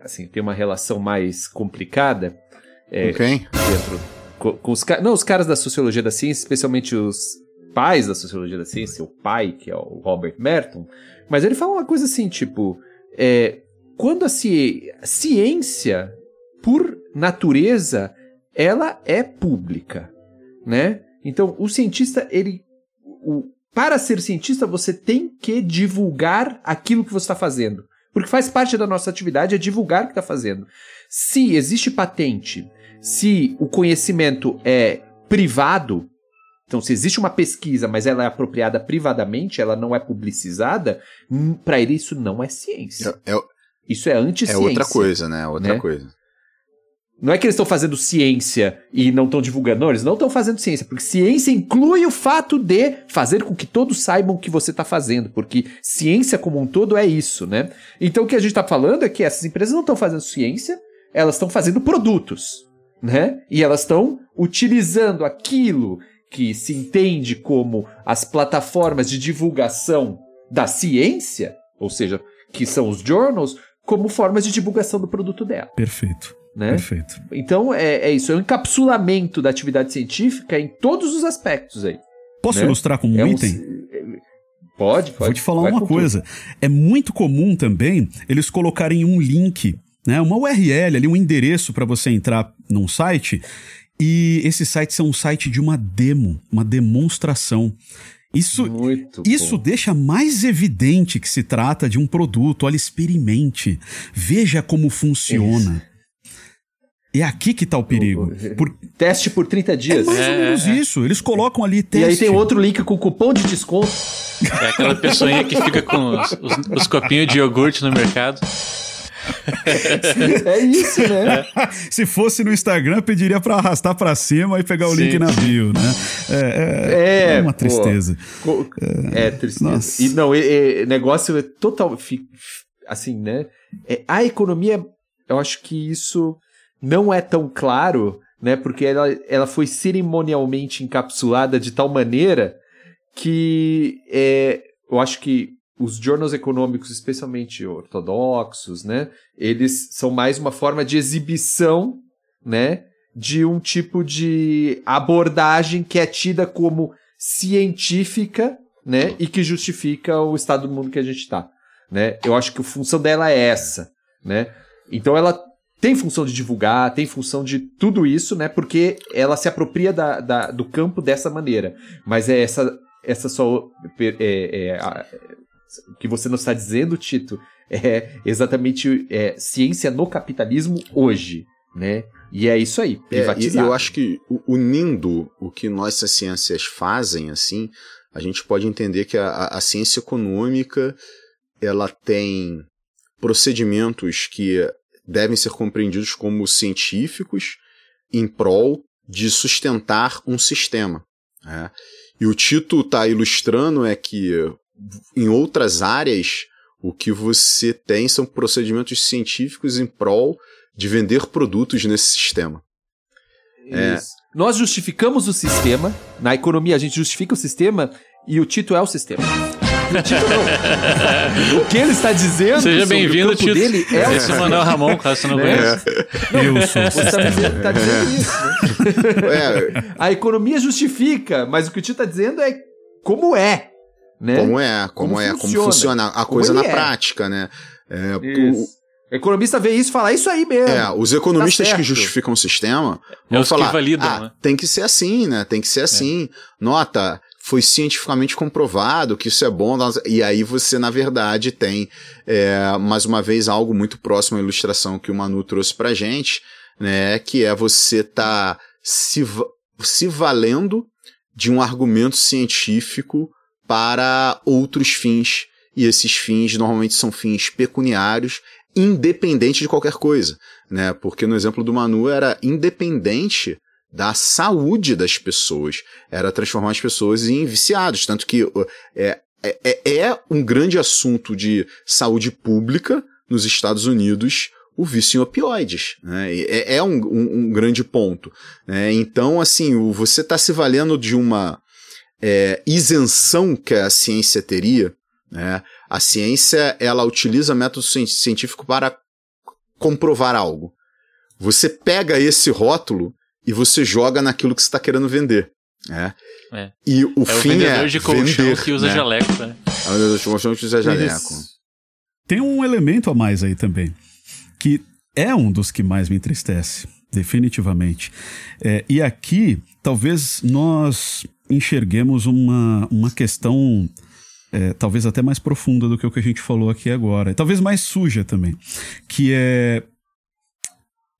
assim, tem uma relação mais complicada é, Com quem? dentro com, com os caras, não, os caras da sociologia da ciência, especialmente os pais da sociologia da ciência, o pai, que é o Robert Merton, mas ele fala uma coisa assim, tipo, é, quando a ci- ciência, por natureza, ela é pública, né? Então, o cientista, ele, o, para ser cientista, você tem que divulgar aquilo que você está fazendo. Porque faz parte da nossa atividade é divulgar o que está fazendo. Se existe patente, se o conhecimento é privado, então se existe uma pesquisa, mas ela é apropriada privadamente, ela não é publicizada, para ele isso não é ciência. É, é- Isso é é anti-ciência. outra coisa, né? Outra né? coisa. Não é que eles estão fazendo ciência e não estão divulgando, não, eles não estão fazendo ciência, porque ciência inclui o fato de fazer com que todos saibam o que você está fazendo, porque ciência como um todo é isso, né? Então o que a gente está falando é que essas empresas não estão fazendo ciência, elas estão fazendo produtos, né? E elas estão utilizando aquilo que se entende como as plataformas de divulgação da ciência, ou seja, que são os journals, como formas de divulgação do produto dela, Perfeito. Né? Perfeito. Então é, é isso, é um encapsulamento da atividade científica em todos os aspectos aí. Posso Né? ilustrar com um É um item? ci- Pode, pode. Vou te falar uma coisa. É muito comum também eles colocarem um link, né, uma URL ali, um endereço para você entrar num site. E esse site é um site de uma demo, uma demonstração. Isso, tudo. Muito isso bom. deixa mais evidente que se trata de um produto. Olha, experimente. Veja como funciona. É aqui que tá o perigo. Por- *laughs* Teste por 30 É dias. mais ou É, menos é. isso. Eles colocam ali E teste. aí tem outro link com cupom de desconto. É aquela pessoinha que fica com os, os- os copinhos de iogurte no mercado. é isso, né? *laughs* Se fosse no Instagram, pediria pra arrastar pra cima e pegar o Sim. link na bio, né? É, É, é uma pô. tristeza. Co- É, tristeza. Nossa. E não, é, é- negócio é total. Assim, né? É, a economia, eu acho que isso não é tão claro, né? Porque ela, ela foi cerimonialmente encapsulada de tal maneira que é, eu acho que os journals econômicos, especialmente ortodoxos, né? Eles são mais uma forma de exibição, né? De um tipo de abordagem que é tida como científica, né? E que justifica o estado do mundo que a gente está, né? Eu acho que a função dela é essa, né? Então ela tem função de divulgar, tem função de tudo isso, né? Porque ela se apropria da, da- do campo dessa maneira. Mas é essa, essa só. É, é, a- o que você não está dizendo, Tito, é exatamente é, ciência no capitalismo hoje, né? E é isso aí, É, e privatizar. eu acho que unindo o que nossas ciências fazem, assim, a gente pode entender que a, a- a ciência econômica ela tem procedimentos que devem ser compreendidos como científicos em prol de sustentar um sistema. né? E o Tito está ilustrando é que em outras áreas o que você tem são procedimentos científicos em prol de vender produtos nesse sistema. É. Nós justificamos o sistema, na economia a gente justifica o sistema e o Tito é o sistema. O não. que ele está dizendo Seja sobre bem-vindo, o campo Tito. dele é o Esse é o Manuel Ramon, caso você não Né? conhece. Eu sou o Você está dizendo, tá dizendo isso. né? É, A economia justifica, mas o que o Tito está dizendo é como é. Né? como é, como, Como é, funciona. como funciona a coisa na é. prática, né? É, o- economista vê isso e fala, é isso aí mesmo. é, os economistas Tá que justificam o sistema É vão que falar, validam, ah, né? tem que ser assim, né? Tem que ser assim. Nota, foi cientificamente comprovado que isso é bom. E aí você, na verdade, tem, é, mais uma vez, algo muito próximo à ilustração que o Manu trouxe pra gente, né? Que é você tá se, se valendo de um argumento científico para outros fins. E esses fins normalmente são fins pecuniários, independente de qualquer coisa, né? Porque no exemplo do Manu era independente da saúde das pessoas, era transformar as pessoas em viciados, tanto que é, é, é um grande assunto de saúde pública nos Estados Unidos o vício em opioides. Né? É, é um, um, um, grande ponto. Né? Então, assim, você está se valendo de uma é, isenção que a ciência teria. Né? A ciência ela utiliza método científico para comprovar algo. Você pega esse rótulo e você joga naquilo que você está querendo vender. Né? É. E o é fim o é de colchão vender, que usa né? jaleco. Né? É o vendedor de colchão que usa jaleco. Tem um elemento a mais aí também que é um dos que mais me entristece, definitivamente. É, e aqui, talvez nós enxerguemos uma, uma questão. É, talvez até mais profunda do que o que a gente falou aqui agora. Talvez mais suja também. Que é.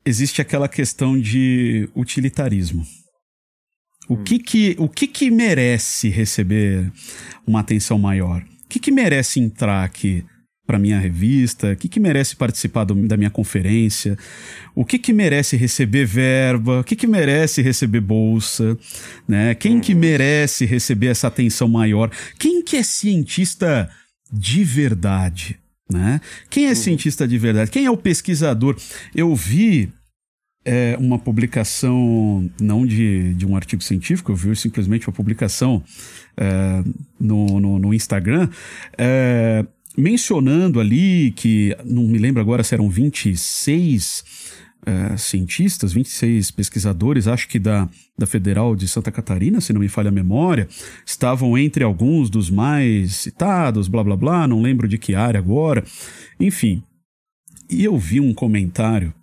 Existe aquela questão de utilitarismo. O, hum. que, que, o que, que merece receber uma atenção maior? O que, que merece entrar aqui para minha revista? O que, que merece participar do, da minha conferência? O que, que merece receber verba? O que, que merece receber bolsa? Né? Quem que uhum. merece receber essa atenção maior? Quem que é cientista de verdade? Né? Quem é uhum. cientista de verdade? Quem é o pesquisador? Eu vi é, uma publicação, não de, de um artigo científico, eu vi simplesmente uma publicação é, no, no, no, Instagram. É, mencionando ali que, não me lembro agora se eram 26 uh, cientistas, 26 pesquisadores, acho que da, da Federal de Santa Catarina, se não me falha a memória, estavam entre alguns dos mais citados, blá blá blá, não lembro de que área agora. Enfim, e eu vi um comentário,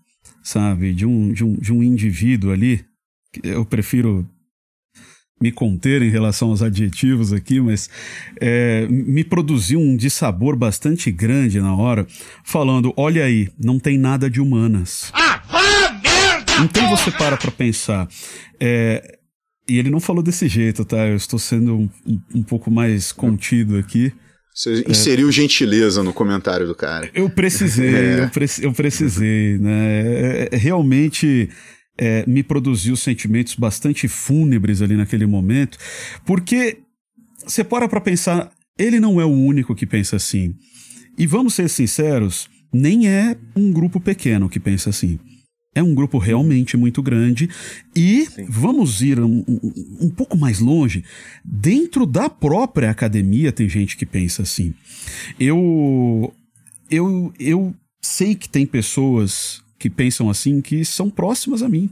sabe, de um, de um, de um indivíduo ali, eu prefiro me conter em relação aos adjetivos aqui, mas é, me produziu um dissabor bastante grande na hora, falando: olha aí, não tem nada de humanas. Ah, merda! Então você para pra pensar. É, e ele não falou desse jeito, tá? Eu estou sendo um, um pouco mais contido aqui. Você inseriu é, gentileza no comentário do cara. Eu precisei, *laughs* é. eu, pre eu, precisei, né? É, é, realmente é, me produziu sentimentos bastante fúnebres ali naquele momento, porque você para para pensar, ele não é o único que pensa assim. E vamos ser sinceros, nem é um grupo pequeno que pensa assim. É um grupo realmente muito grande. E Sim. vamos ir um, um, um, pouco mais longe. Dentro da própria academia tem gente que pensa assim. Eu. Eu, eu sei que tem pessoas que pensam assim que são próximas a mim.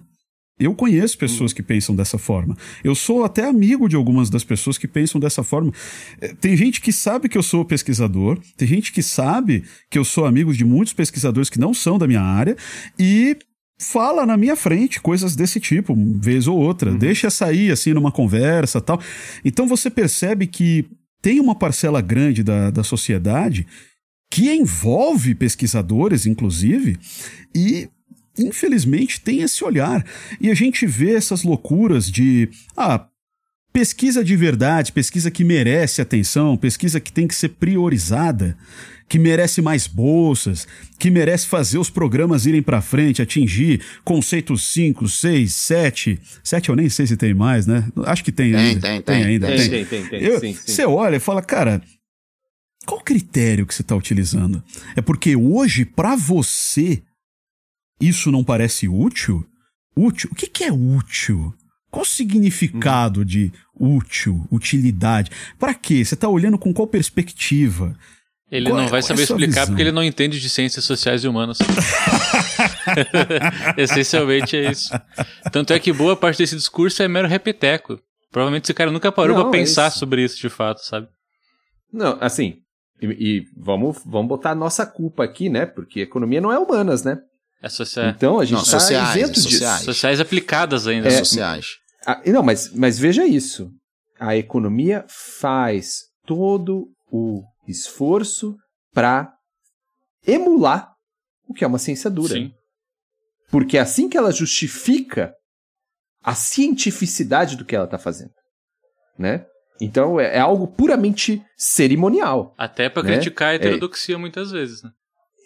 Eu conheço pessoas hum. que pensam dessa forma. Eu sou até amigo de algumas das pessoas que pensam dessa forma. É, tem gente que sabe que eu sou pesquisador, tem gente que sabe que eu sou amigo de muitos pesquisadores que não são da minha área e fala na minha frente coisas desse tipo, vez ou outra. Uhum. Deixa sair assim numa conversa tal. Então você percebe que tem uma parcela grande da, da sociedade que envolve pesquisadores, inclusive, e infelizmente tem esse olhar. E a gente vê essas loucuras de. Ah, pesquisa de verdade, pesquisa que merece atenção, pesquisa que tem que ser priorizada, que merece mais bolsas, que merece fazer os programas irem para frente, atingir conceitos 5, 6, 7. 7 eu nem sei se tem mais, né? Acho que tem, tem ainda. Tem, tem, tem ainda. Tem, tem, tem. tem, eu, sim, sim. Você olha e fala, cara, qual critério que você está utilizando? É porque hoje, para você, isso não parece útil? Útil? O que, que é útil? Qual o significado hum. de útil, utilidade? Para quê? Você está olhando com qual perspectiva? Ele qual não é, vai saber é explicar visão? porque ele não entende de ciências sociais e humanas. *laughs* Essencialmente é isso. Tanto é que boa parte desse discurso é mero repeteco. Provavelmente esse cara nunca parou para pensar é isso. sobre isso de fato, sabe? Não, assim, e, e, vamos, vamos botar a nossa culpa aqui, né? Porque economia não é humanas, né? É social. Então a gente está isento é disso. Sociais. sociais aplicadas ainda. É, sociais. A, não, mas, mas veja isso. a economia faz todo o esforço para emular o que é uma ciência dura. Sim. Porque é assim que ela justifica a cientificidade do que ela está fazendo, né? Então é, é algo puramente cerimonial. Até pra Né? criticar a heterodoxia muitas vezes, né?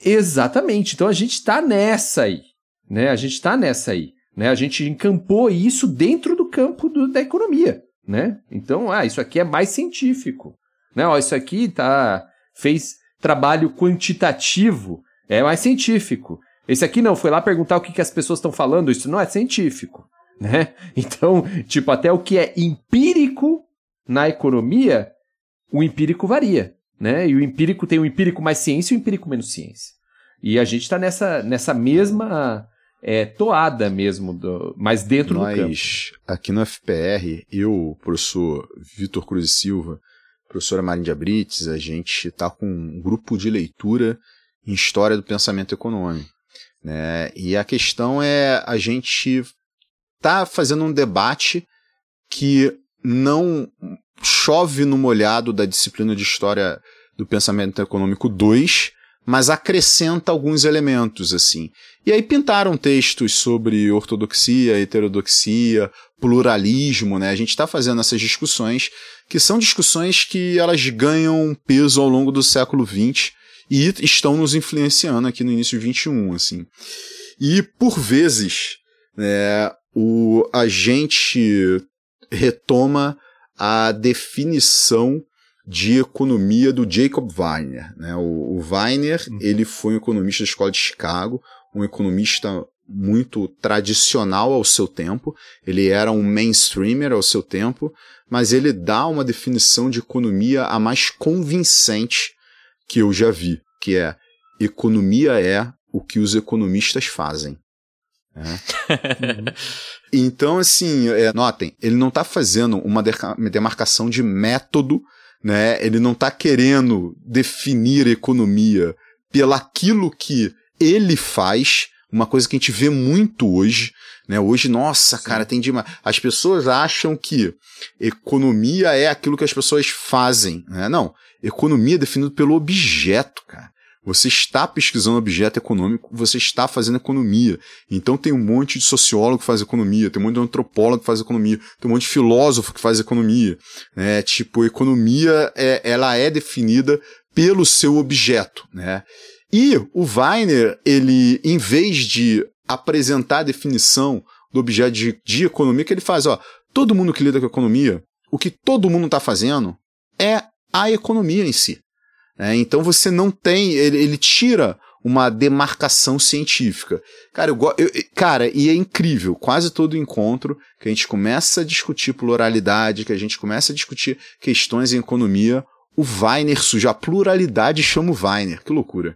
Exatamente. Então a gente está nessa aí, né? A gente está nessa aí, né? A gente encampou isso dentro do campo do- da economia, né? Então, ah, isso aqui é mais científico, né? Ó, isso aqui tá fez trabalho quantitativo, é mais científico. Esse aqui não foi lá perguntar o que, que as pessoas estão falando, isso não é científico, *laughs* né? Então, tipo, até o que é empírico na economia, o empírico varia, né? E o empírico tem o empírico mais ciência e o empírico menos ciência. E a gente está nessa, nessa mesma é, toada mesmo, do, mas dentro do campo. Nós, aqui no FPR, eu, professor Vitor Cruz e Silva, professora Marindia Brites, a gente está com um grupo de leitura em História do Pensamento Econômico. Né? E a questão é a gente tá fazendo um debate que não chove no molhado da disciplina de História do Pensamento Econômico 2, mas acrescenta alguns elementos, assim. E aí pintaram textos sobre ortodoxia, heterodoxia, pluralismo, né? A gente está fazendo essas discussões, que são discussões que elas ganham peso ao longo do século XX e estão nos influenciando aqui no início do XXI, assim. E, por vezes, né, o, a gente retoma a definição de economia do Jacob Weiner. Né? O, o Weiner ele foi um economista da escola de Chicago, um economista muito tradicional ao seu tempo. Ele era um mainstreamer ao seu tempo, mas ele dá uma definição de economia a mais convincente que eu já vi, que é economia é o que os economistas fazem. né? *laughs* Então, assim, é, notem, ele não está fazendo uma demarcação de método, né? Ele não está querendo definir economia pelaquilo que ele faz, uma coisa que a gente vê muito hoje, né? Hoje, nossa, cara, tem demais. As pessoas acham que economia é aquilo que as pessoas fazem, né? Não, economia é definido pelo objeto, cara. Você está pesquisando objeto econômico, você está fazendo economia. Então tem um monte de sociólogo que faz economia, tem um monte de antropólogo que faz economia, tem um monte de filósofo que faz economia. Né? Tipo, economia é, ela é definida pelo seu objeto. Né? E o Weiner, ele, em vez de apresentar a definição do objeto de, de economia, que ele faz, ó, todo mundo que lida com economia, o que todo mundo está fazendo é a economia em si. É, então você não tem. Ele, ele tira uma demarcação científica. Cara, eu, eu- cara, e é incrível. Quase todo encontro que a gente começa a discutir pluralidade, que a gente começa a discutir questões em economia, o Weiner surge. A pluralidade chama o Weiner. Que loucura.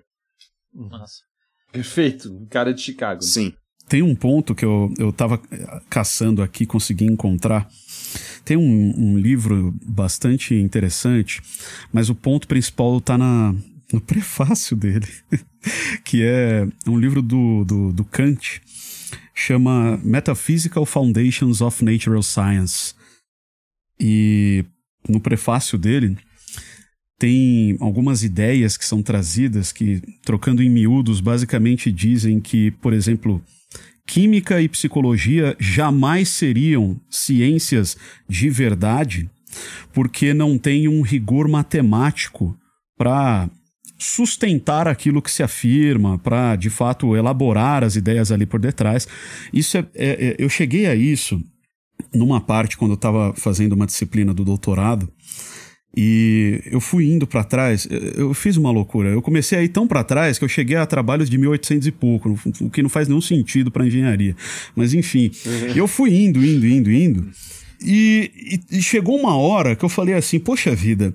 Nossa. Perfeito, um cara de Chicago. Sim. Tem um ponto que eu, eu tava eh, caçando aqui, consegui encontrar. Tem um, um livro bastante interessante, mas o ponto principal tá na, no prefácio dele, *laughs* que é um livro do, do, do Kant, chama Metaphysical Foundations of Natural Science. E no prefácio dele tem algumas ideias que são trazidas que, trocando em miúdos, basicamente dizem que, por exemplo, química e psicologia jamais seriam ciências de verdade porque não tem um rigor matemático para sustentar aquilo que se afirma, para de fato elaborar as ideias ali por detrás. Isso é, é- é- eu cheguei a isso numa parte quando eu estava fazendo uma disciplina do doutorado e eu fui indo para trás, eu fiz uma loucura. Eu comecei a ir tão para trás que eu cheguei a trabalhos de 1800 e pouco, o que não faz nenhum sentido para engenharia. Mas enfim, eu fui indo, indo, indo, indo. E, e- e chegou uma hora que eu falei assim: Poxa vida,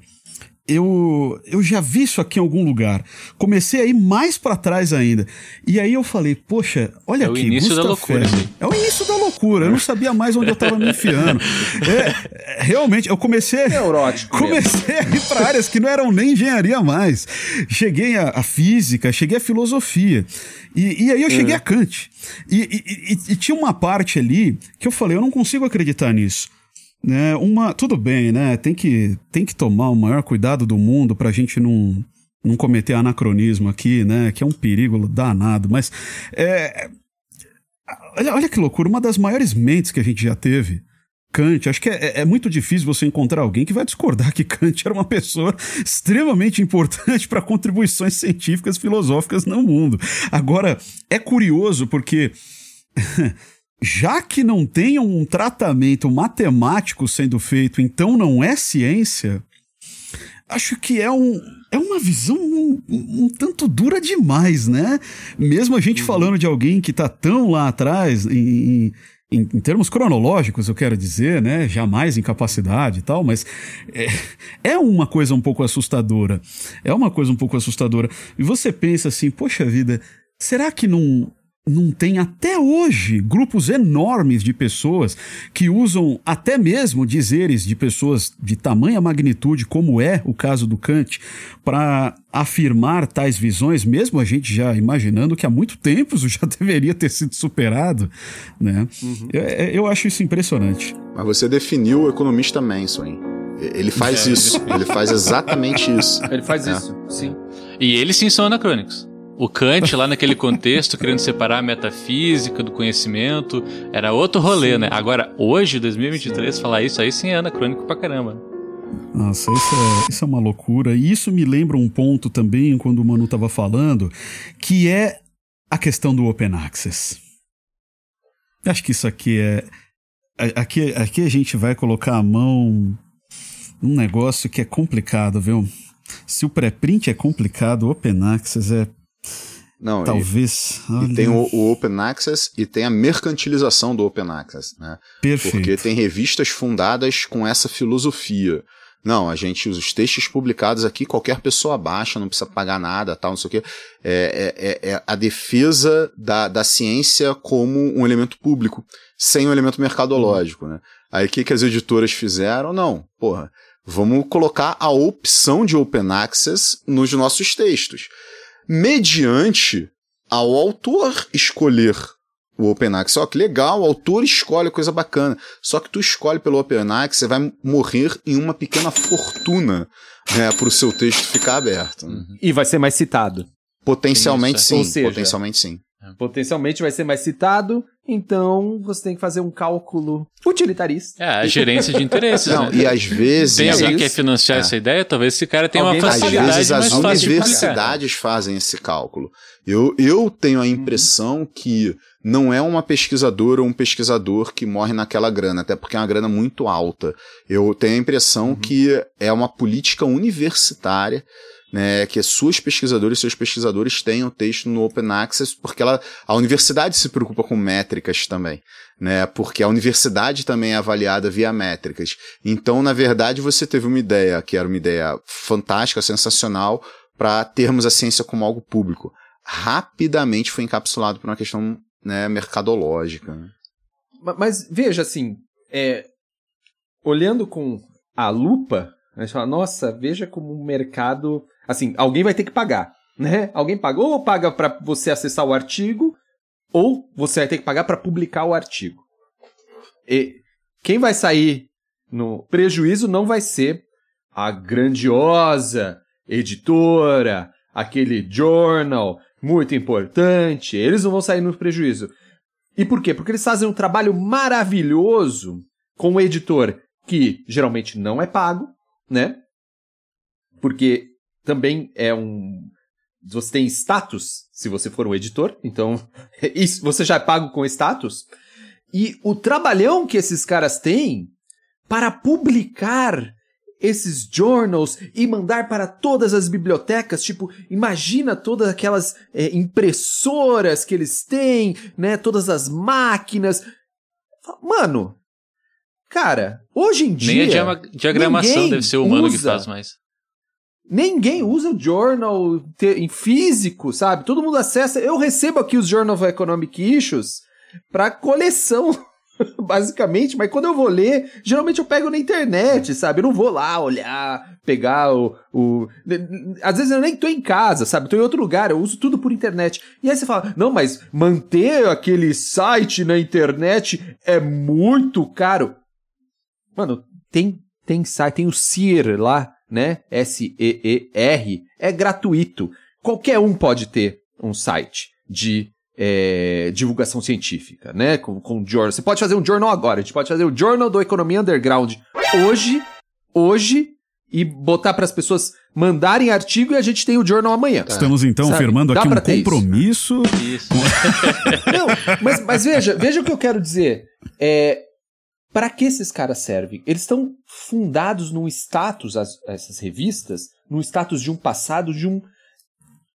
eu, eu já vi isso aqui em algum lugar. Comecei a ir mais para trás ainda. E aí eu falei: Poxa, olha É o aqui. início da loucura. É o início da loucura. Eu não sabia mais onde eu tava me enfiando. *laughs* É, realmente, eu comecei. Neurótico mesmo. Comecei a ir para áreas que não eram nem engenharia mais. Cheguei à, à física, cheguei à filosofia. E, e aí eu cheguei a Kant. E, e- e- e tinha uma parte ali que eu falei: eu não consigo acreditar nisso. Né, uma, tudo bem, né? Tem que, tem que tomar o maior cuidado do mundo pra gente não, não cometer anacronismo aqui, né? Que é um perigo danado, mas é, olha, olha que loucura, uma das maiores mentes que a gente já teve Kant. Acho que é, é, muito difícil você encontrar alguém que vai discordar que Kant era uma pessoa *laughs* extremamente importante para contribuições científicas filosóficas no mundo. Agora, é curioso porque. *laughs* já que não tem um tratamento matemático sendo feito, então não é ciência, acho que é, um, é uma visão um, um tanto dura demais, né? Mesmo a gente uhum. falando de alguém que está tão lá atrás em, em, em, termos cronológicos, eu quero dizer, né? Jamais incapacidade e tal, mas é, é, uma coisa um pouco assustadora. É uma coisa um pouco assustadora. E você pensa assim, poxa vida, será que não, não tem até hoje grupos enormes de pessoas que usam até mesmo dizeres de pessoas de tamanha magnitude, como é o caso do Kant, para afirmar tais visões, mesmo a gente já imaginando que há muito tempo isso já *laughs* deveria ter sido superado, né? Uhum. Eu, eu, acho isso impressionante. Mas você definiu o economista Manson, hein? Ele faz é. isso, ele faz exatamente isso. Ele faz é. isso, sim. E ele sim são anacrônicos. O Kant, lá naquele contexto, querendo separar a metafísica do conhecimento, era outro rolê, sim. né? Agora, hoje, 2023, falar isso aí sim é anacrônico pra caramba. Nossa, isso é, isso é uma loucura. E isso me lembra um ponto também, quando o Manu estava falando, que é a questão do Open Access. Acho que isso aqui é. Aqui, aqui a gente vai colocar a mão num negócio que é complicado, viu? Se o pré-print é complicado, o Open Access é não, Talvez. E, e tem o, o, Open Access e tem a mercantilização do Open Access, né? Perfeito. Porque tem revistas fundadas com essa filosofia. Não, a gente, os textos publicados aqui, qualquer pessoa baixa, não precisa pagar nada, tal, não sei o quê. É, é, é, é a defesa da, da ciência como um elemento público, sem um elemento mercadológico, né? Aí o que, que as editoras fizeram? Não, porra, vamos colocar a opção de open access nos nossos textos mediante ao autor escolher o Open Access. Ó, que legal, o autor escolhe coisa bacana. Só que tu escolhe pelo Open Access, você vai morrer em uma pequena fortuna né, para o seu texto ficar aberto. Né? E vai ser mais citado. Potencialmente sim. Seja, potencialmente sim. Potencialmente vai ser mais citado, então você tem que fazer um cálculo utilitarista. É, a gerência de interesses. Não, né? E às vezes. Tem alguém que quer financiar é. essa ideia? Talvez esse cara tenha Alguém uma facilidade. Às vezes as universidades fazem esse cálculo. Eu, eu tenho a uhum. impressão uhum. que não é uma pesquisadora ou um pesquisador que morre naquela grana, até porque é uma grana muito alta. Eu tenho a impressão uhum. que é uma política universitária né, que suas pesquisadoras e seus pesquisadores tenham texto no Open Access, porque ela, a universidade se preocupa com métricas também, né, porque a universidade também é avaliada via métricas. Então, na verdade, você teve uma ideia que era uma ideia fantástica, sensacional, para termos a ciência como algo público. Rapidamente foi encapsulado por uma questão né, mercadológica. Né. Mas veja assim, é, olhando com a lupa, a gente fala, nossa, veja como o mercado Assim, alguém vai ter que pagar, né? Alguém pagou ou paga para você acessar o artigo, ou você vai ter que pagar para publicar o artigo. E quem vai sair no prejuízo não vai ser a grandiosa editora, aquele journal muito importante. Eles não vão sair no prejuízo. E por quê? Porque eles fazem um trabalho maravilhoso com o editor que geralmente não é pago, né? Porque também é um. Você tem status se você for um editor, então *laughs* isso você já é pago com status. E o trabalhão que esses caras têm para publicar esses journals e mandar para todas as bibliotecas, tipo, imagina todas aquelas é, impressoras que eles têm, né, todas as máquinas. Mano, cara, hoje em dia. Nem a diagramação deve ser o humano que faz mais. Ninguém usa o journal em físico, sabe? Todo mundo acessa. Eu recebo aqui os Journal of Economic Issues para coleção, *laughs* basicamente, mas quando eu vou ler, geralmente eu pego na internet, sabe? Eu não vou lá olhar, pegar o, o. Às vezes eu nem tô em casa, sabe? Tô em outro lugar, eu uso tudo por internet. E aí você fala, não, mas manter aquele site na internet é muito caro. Mano, tem, tem site, tem o SEER lá, né? S-E-E-R, é gratuito. Qualquer um pode ter um site de é, divulgação científica, né? Com, com journal. Você pode fazer um journal agora, a gente pode fazer o Journal do Economia Underground hoje, hoje, e botar para as pessoas mandarem artigo e a gente tem o journal amanhã. Estamos então Sabe? firmando Dá aqui um compromisso. Isso. *laughs* Não, mas, mas veja, veja o que eu quero dizer. É, para que esses caras servem? Eles estão fundados num status, as- essas revistas, num status de um passado, de um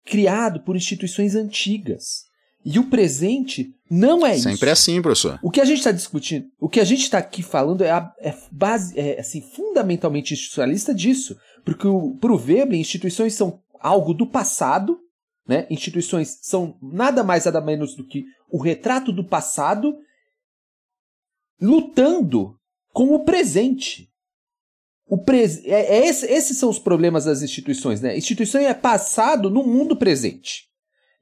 criado por instituições antigas. E o presente não é isso. Sempre assim, professor. O que a gente está discutindo, o que a gente está aqui falando é, a- é base, é assim, fundamentalmente institucionalista disso. Porque para o Veblen, instituições são algo do passado, né? instituições são nada mais nada menos do que o retrato do passado lutando com o presente. O pres é, é esse- esses são os problemas das instituições. Né? Instituição é passado no mundo presente.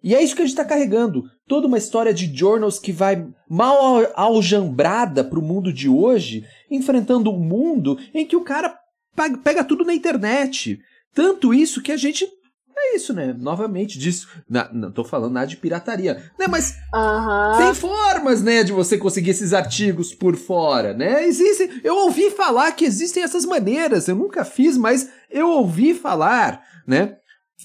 E é isso que a gente está carregando. Toda uma história de journals que vai mal al- aljambrada para o mundo de hoje, enfrentando um mundo em que o cara pega tudo na internet. Tanto isso que a gente. É isso, né? Novamente, disso. Na- não tô falando nada de pirataria. Né? Mas Aham. tem formas, né, de você conseguir esses artigos por fora, né? Existem. Eu ouvi falar que existem essas maneiras. Eu nunca fiz, mas eu ouvi falar, né?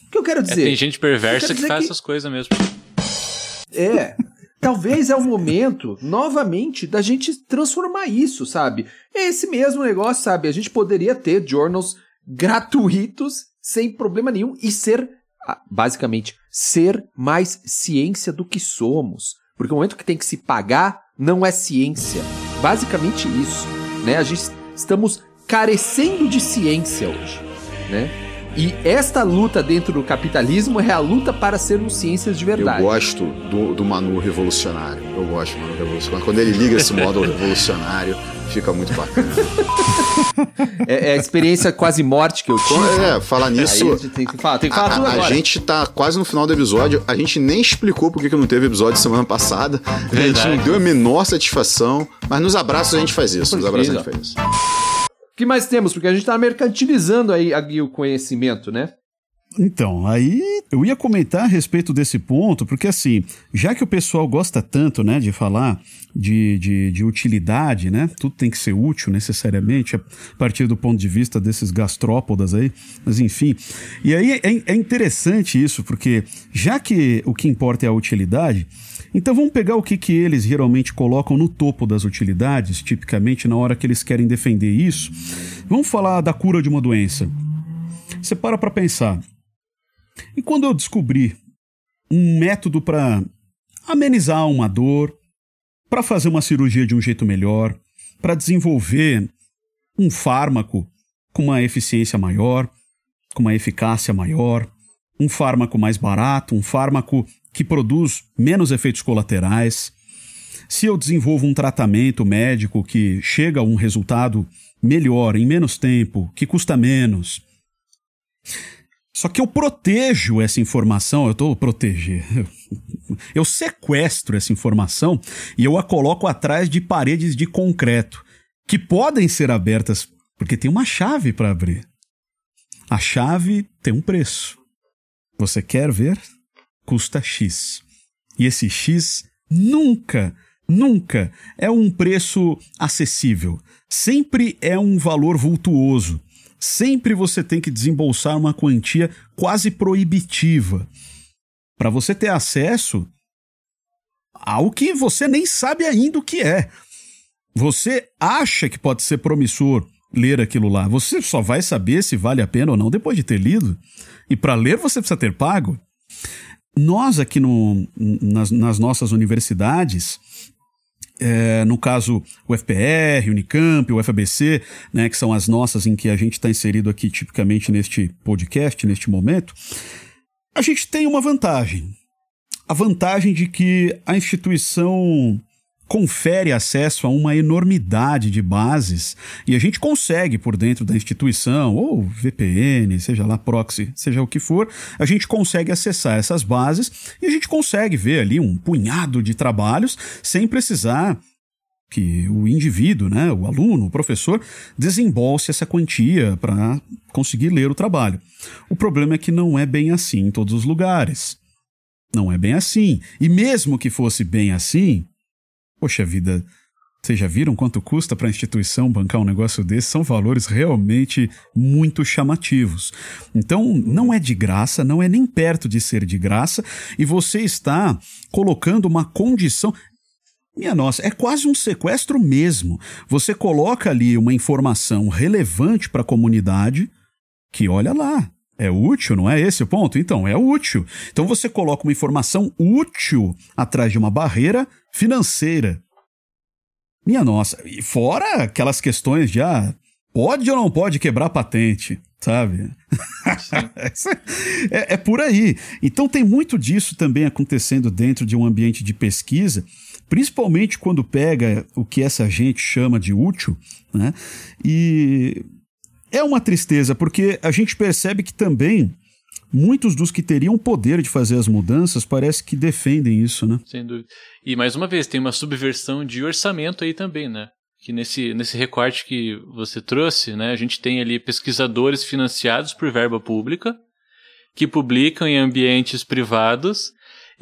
O que eu quero É, dizer? tem gente perversa que faz que- essas coisas mesmo. É. Talvez é o momento, novamente, da gente transformar isso, sabe? É esse mesmo negócio, sabe? A gente poderia ter journals gratuitos, sem problema nenhum, e ser, basicamente, ser mais ciência do que somos. Porque o momento que tem que se pagar não é ciência. Basicamente isso, né? A gente estamos carecendo de ciência hoje, né? E esta luta dentro do capitalismo é a luta para sermos ciências de verdade. Eu gosto do, do Manu revolucionário. Eu gosto do Manu revolucionário. Quando ele liga esse modo revolucionário, fica muito bacana. É, é a experiência quase morte que eu tive. É, falar nisso. A tem que falar, tem que falar A, tudo a agora. gente tá quase no final do episódio. A gente nem explicou por que não teve episódio semana passada. A gente Verdade. não deu a menor satisfação. Mas nos abraços a gente faz isso. Nos abraços a gente faz isso. O que mais temos? Porque a gente tá mercantilizando aí, aí o conhecimento, né? Então, aí eu ia comentar a respeito desse ponto, porque assim, já que o pessoal gosta tanto, né, de falar de, de, de utilidade, né, tudo tem que ser útil necessariamente, a partir do ponto de vista desses gastrópodas aí, mas enfim. E aí é, é interessante isso, porque já que o que importa é a utilidade, então vamos pegar o que, que eles geralmente colocam no topo das utilidades, tipicamente na hora que eles querem defender isso. Vamos falar da cura de uma doença. Você para para pensar. E quando eu descobri um método para amenizar uma dor, para fazer uma cirurgia de um jeito melhor, para desenvolver um fármaco com uma eficiência maior, com uma eficácia maior, um fármaco mais barato, um fármaco que produz menos efeitos colaterais. Se eu desenvolvo um tratamento médico que chega a um resultado melhor em menos tempo, que custa menos, só que eu protejo essa informação, eu estou proteger. *laughs* Eu sequestro essa informação e eu a coloco atrás de paredes de concreto que podem ser abertas porque tem uma chave para abrir. A chave tem um preço. Você quer ver? Custa X. E esse X nunca, nunca é um preço acessível. Sempre é um valor vultuoso sempre você tem que desembolsar uma quantia quase proibitiva para você ter acesso ao que você nem sabe ainda o que é. Você acha que pode ser promissor ler aquilo lá. Você só vai saber se vale a pena ou não depois de ter lido. E para ler você precisa ter pago. Nós aqui no, nas, nas nossas universidades, é, no caso, o FPR, Unicamp, o FABC, né, que são as nossas em que a gente está inserido aqui tipicamente neste podcast, neste momento, a gente tem uma vantagem. A vantagem de que a instituição confere acesso a uma enormidade de bases e a gente consegue por dentro da instituição, ou VPN, seja lá proxy, seja o que for, a gente consegue acessar essas bases e a gente consegue ver ali um punhado de trabalhos sem precisar que o indivíduo, né, o aluno, o professor, desembolse essa quantia para conseguir ler o trabalho. O problema é que não é bem assim em todos os lugares. Não é bem assim. E mesmo que fosse bem assim, poxa vida, vocês já viram quanto custa para a instituição bancar um negócio desse? São valores realmente muito chamativos. Então, não é de graça, não é nem perto de ser de graça, e você está colocando uma condição. Minha nossa, é quase um sequestro mesmo. Você coloca ali uma informação relevante para a comunidade que, olha lá, é útil, não é esse o ponto? Então, é útil. Então você coloca uma informação útil atrás de uma barreira financeira. Minha nossa, e fora aquelas questões de ah, pode ou não pode quebrar patente, sabe? *laughs* é, é por aí. Então tem muito disso também acontecendo dentro de um ambiente de pesquisa principalmente quando pega o que essa gente chama de útil, né? E é uma tristeza, porque a gente percebe que também muitos dos que teriam poder de fazer as mudanças parece que defendem isso, né? Sem dúvida. E mais uma vez, tem uma subversão de orçamento aí também, né? Que nesse, nesse recorte que você trouxe, né, a gente tem ali pesquisadores financiados por verba pública que publicam em ambientes privados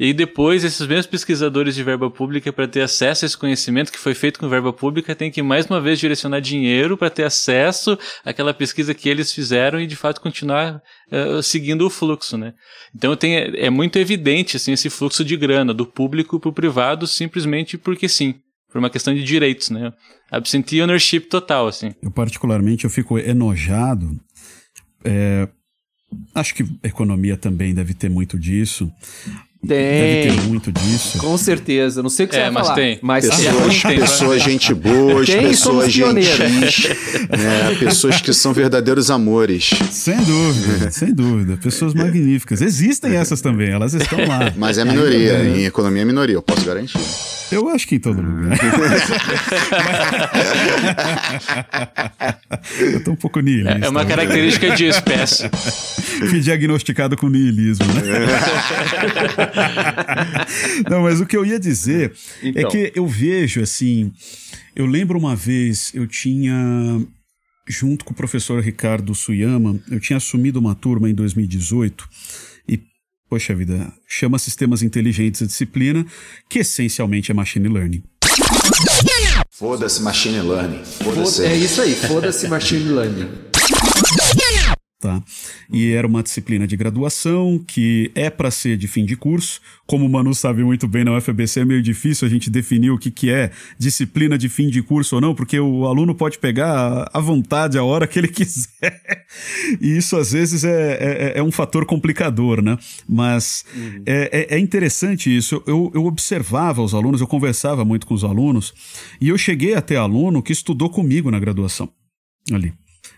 e aí depois esses mesmos pesquisadores de verba pública, para ter acesso a esse conhecimento que foi feito com verba pública, tem que mais uma vez direcionar dinheiro para ter acesso àquela pesquisa que eles fizeram e de fato continuar uh, seguindo o fluxo, né? Então tem, é muito evidente assim, esse fluxo de grana do público para o privado simplesmente porque sim por uma questão de direitos, né? Absentee ownership total, assim. Eu particularmente eu fico enojado. É, acho que economia também deve ter muito disso. Tem. Deve ter muito disso. Com certeza. Não sei o que É, você vai mas falar. tem. Mas Pessoas, tem, pessoas gente boas, Tem, pessoas gentis, né, pessoas que são verdadeiros amores. Sem dúvida, sem dúvida. Pessoas magníficas. Existem essas também, elas estão lá. Mas é minoria, em economia é minoria, eu posso garantir. Eu acho que em todo lugar. *laughs* eu tô um pouco nihilista. É uma né? característica de espécie. *laughs* Fui diagnosticado com niilismo, né? *laughs* Não, mas o que eu ia dizer é Então. que eu vejo assim. Eu lembro uma vez, eu tinha. Junto com o professor Ricardo Suyama, eu tinha assumido uma turma em 2018 e, poxa vida, chama Sistemas Inteligentes a disciplina, que essencialmente é Machine Learning. Foda-se machine learning. Foda- Foda-se. É isso aí, foda-se machine learning. Tá? E era uma disciplina de graduação que é para ser de fim de curso. Como o Manu sabe muito bem, na UFBC é meio difícil a gente definir o que, que é disciplina de fim de curso ou não, porque o aluno pode pegar à vontade a hora que ele *laughs* quiser. E isso às vezes é, é, é um fator complicador, né? Mas é, é, é interessante isso. Eu, eu observava os alunos, eu conversava muito com os alunos, e eu cheguei até aluno que estudou comigo na graduação ali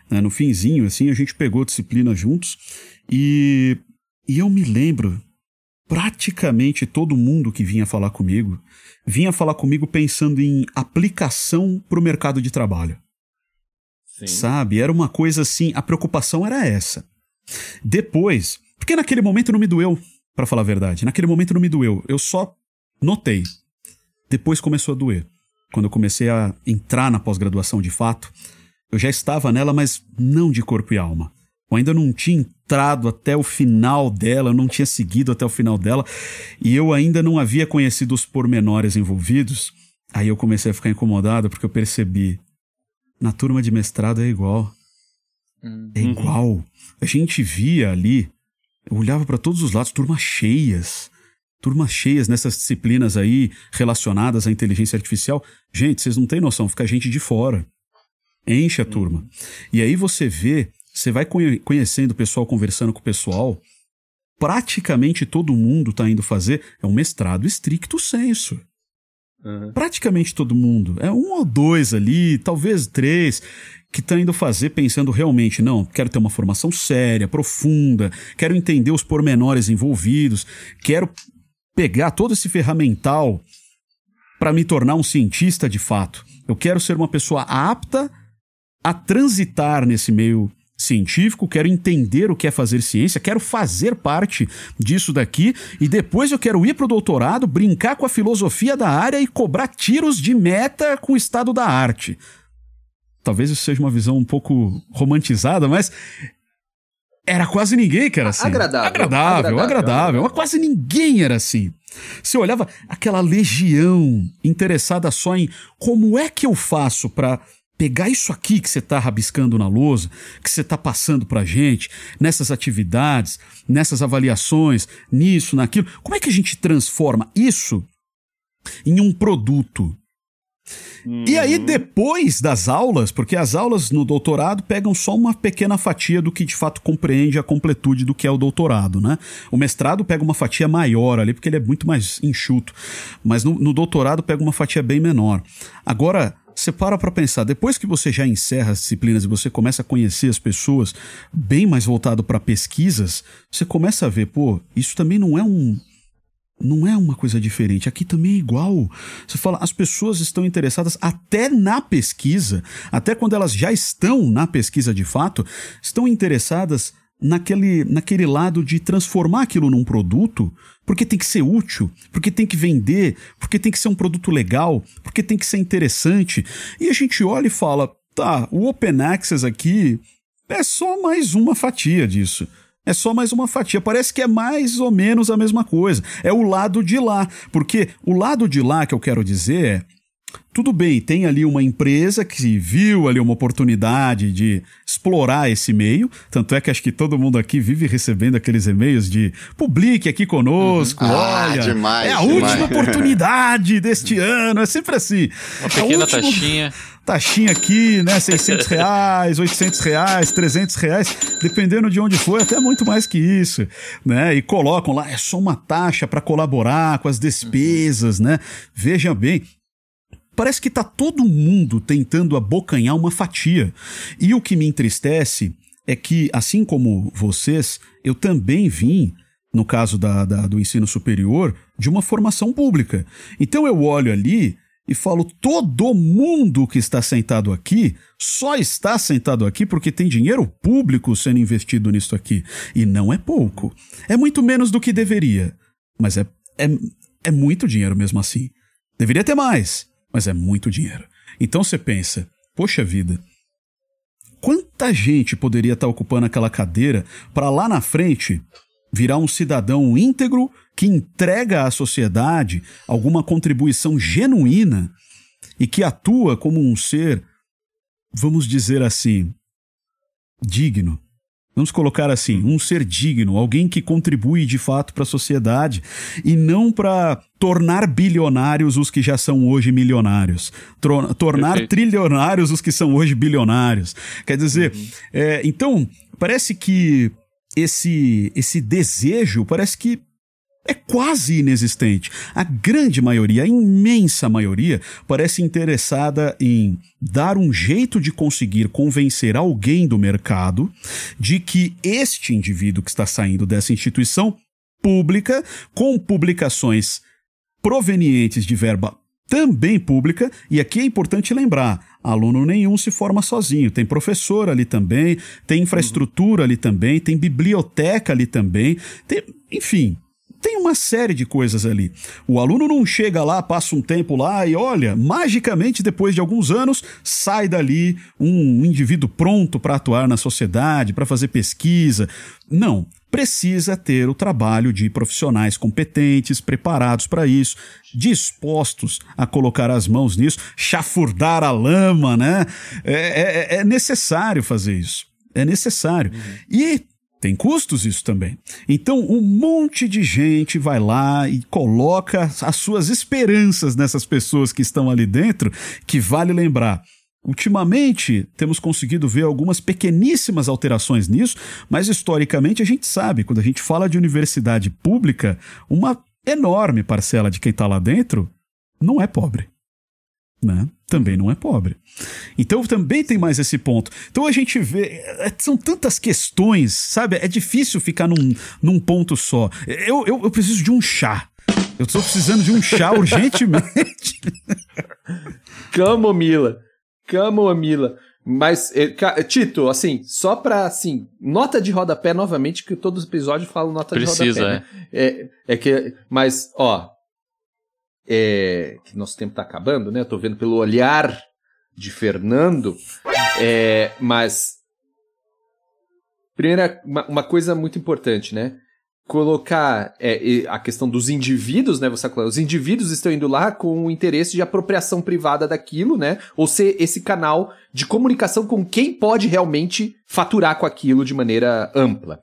né, no finzinho, assim, a gente pegou disciplina juntos e, e eu me lembro, praticamente todo mundo que vinha falar comigo, vinha falar comigo pensando em aplicação para o mercado de trabalho. Sabe? Era uma coisa assim, a preocupação era essa. Depois, porque naquele momento não me doeu, para falar a verdade, naquele momento não me doeu, eu só notei. Depois começou a doer. Quando eu comecei a entrar na pós-graduação de fato, eu já estava nela, mas não de corpo e alma. Eu ainda não tinha entrado até o final dela, eu não tinha seguido até o final dela, e eu ainda não havia conhecido os pormenores envolvidos. Aí eu comecei a ficar incomodado porque eu percebi. Na turma de mestrado é igual. É igual. A gente via ali, eu olhava para todos os lados, turmas cheias. Turmas cheias nessas disciplinas aí relacionadas à inteligência artificial. Gente, vocês não têm noção, fica gente de fora. Enche a turma. E aí você vê, você vai conhe- conhecendo o pessoal, conversando com o pessoal. Praticamente todo mundo está indo fazer é um mestrado estricto senso. Praticamente todo mundo. É um ou dois ali, talvez três, que estão indo fazer pensando realmente, não, quero ter uma formação séria, profunda, quero entender os pormenores envolvidos, quero pegar todo esse ferramental para me tornar um cientista de fato. Eu quero ser uma pessoa apta a transitar nesse meio científico, quero entender o que é fazer ciência, quero fazer parte disso daqui e depois eu quero ir pro doutorado, brincar com a filosofia da área e cobrar tiros de meta com o estado da arte. Talvez isso seja uma visão um pouco romantizada, mas era quase ninguém que era assim. Agradável. Agradável, agradável. agradável. Mas quase ninguém era assim. Você olhava aquela legião interessada só em como é que eu faço para pegar isso aqui que você está rabiscando na lousa, que você está passando para a gente, nessas atividades, nessas avaliações, nisso, naquilo, como é que a gente transforma isso em um produto? Uhum. E aí, depois das aulas, porque as aulas no doutorado pegam só uma pequena fatia do que de fato compreende a completude do que é o doutorado, né? O mestrado pega uma fatia maior ali, porque ele é muito mais enxuto. Mas no, no doutorado pega uma fatia bem menor. Agora, você para para pensar, depois que você já encerra as disciplinas e você começa a conhecer as pessoas bem mais voltado para pesquisas, você começa a ver, pô, isso também não é um não é uma coisa diferente, aqui também é igual. Você fala, as pessoas estão interessadas até na pesquisa, até quando elas já estão na pesquisa de fato, estão interessadas naquele, naquele lado de transformar aquilo num produto, porque tem que ser útil, porque tem que vender, porque tem que ser um produto legal, porque tem que ser interessante. E a gente olha e fala: tá, o Open Access aqui é só mais uma fatia disso. É só mais uma fatia. Parece que é mais ou menos a mesma coisa. É o lado de lá. Porque o lado de lá que eu quero dizer é tudo bem, tem ali uma empresa que viu ali uma oportunidade de explorar esse meio, tanto é que acho que todo mundo aqui vive recebendo aqueles e-mails de publique aqui conosco, uhum. ah, olha, demais, é a demais. última *laughs* oportunidade deste ano, é sempre assim. Uma pequena última... taxinha. Taxinha aqui, né, 600 *laughs* reais, 800 reais, 300 reais, dependendo de onde for, até muito mais que isso, né, e colocam lá, é só uma taxa para colaborar com as despesas, né, veja bem, Parece que está todo mundo tentando abocanhar uma fatia. E o que me entristece é que, assim como vocês, eu também vim, no caso da, da, do ensino superior, de uma formação pública. Então eu olho ali e falo: todo mundo que está sentado aqui só está sentado aqui porque tem dinheiro público sendo investido nisso aqui. E não é pouco. É muito menos do que deveria. Mas é, é, é muito dinheiro mesmo assim. Deveria ter mais mas é muito dinheiro. Então você pensa, poxa vida, quanta gente poderia estar ocupando aquela cadeira para lá na frente virar um cidadão íntegro que entrega à sociedade alguma contribuição genuína e que atua como um ser, vamos dizer assim, digno, Vamos colocar assim, um ser digno, alguém que contribui de fato para a sociedade e não para tornar bilionários os que já são hoje milionários, tornar Perfeito. trilionários os que são hoje bilionários. Quer dizer, uhum. é, então parece que esse esse desejo parece que é quase inexistente. A grande maioria, a imensa maioria, parece interessada em dar um jeito de conseguir convencer alguém do mercado de que este indivíduo que está saindo dessa instituição pública, com publicações provenientes de verba também pública, e aqui é importante lembrar: aluno nenhum se forma sozinho. Tem professor ali também, tem infraestrutura ali também, tem biblioteca ali também, tem, enfim, tem uma série de coisas ali. O aluno não chega lá, passa um tempo lá e olha, magicamente depois de alguns anos sai dali um indivíduo pronto para atuar na sociedade, para fazer pesquisa. Não, precisa ter o trabalho de profissionais competentes, preparados para isso, dispostos a colocar as mãos nisso, chafurdar a lama, né? É, é, é necessário fazer isso. É necessário. Uhum. E tem custos isso também. Então, um monte de gente vai lá e coloca as suas esperanças nessas pessoas que estão ali dentro, que vale lembrar. Ultimamente, temos conseguido ver algumas pequeníssimas alterações nisso, mas historicamente a gente sabe, quando a gente fala de universidade pública, uma enorme parcela de quem está lá dentro não é pobre né? Também não é pobre. Então também tem mais esse ponto. Então a gente vê. É, são tantas questões, sabe? É difícil ficar num, num ponto só. Eu, eu, eu preciso de um chá. Eu estou precisando de um chá *laughs* urgentemente. Camomila. Camomila. Mas, ca- Tito, assim, só pra, assim, nota de rodapé novamente, que todos os episódios falam nota Precisa, de rodapé, né? É, é que, mas, ó, é, que nosso tempo tá acabando, né? Tô vendo pelo olhar de Fernando, é, mas, primeira, uma, uma coisa muito importante, né? Colocar é, a questão dos indivíduos, né? Você falou, os indivíduos estão indo lá com o interesse de apropriação privada daquilo, né? Ou ser esse canal de comunicação com quem pode realmente faturar com aquilo de maneira ampla.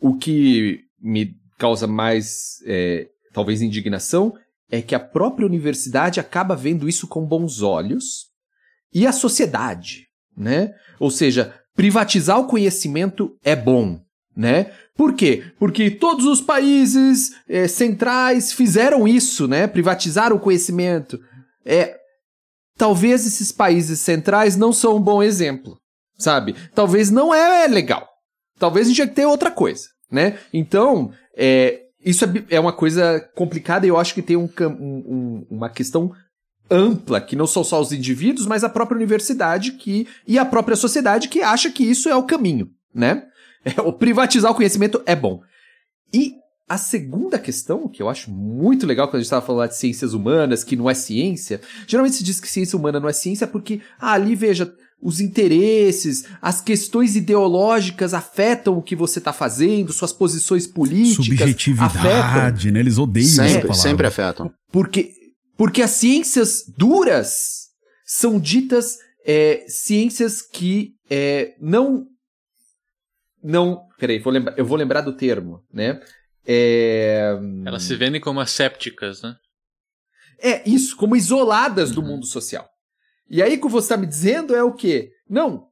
O que me causa mais, é, talvez, indignação é que a própria universidade acaba vendo isso com bons olhos e a sociedade, né? Ou seja, privatizar o conhecimento é bom, né? Por quê? Porque todos os países eh, centrais fizeram isso, né? Privatizaram o conhecimento. É, talvez esses países centrais não são um bom exemplo, sabe? Talvez não é legal. Talvez a gente tinha que ter outra coisa, né? Então, é, isso é, é uma coisa complicada e eu acho que tem um um- um- uma questão ampla, que não são só os indivíduos, mas a própria universidade que, e a própria sociedade que acha que isso é o caminho, né? *laughs* É, o privatizar o conhecimento é bom. E a segunda questão, que eu acho muito legal quando a gente estava falando de ciências humanas, que não é ciência, geralmente se diz que ciência humana não é ciência porque, ah, ali veja, os interesses, as questões ideológicas afetam o que você está fazendo, suas posições políticas afetam. Subjetividade, né? Eles odeiam essa Sempre, palavra. sempre afetam. Porque, porque as ciências duras são ditas é, ciências que é, não. Não. Peraí, vou lembrar, eu vou lembrar do termo, né? É, Elas se vendem como assépticas, né? é isso, como isoladas do mundo social. E aí o que você está me dizendo é o quê? Não,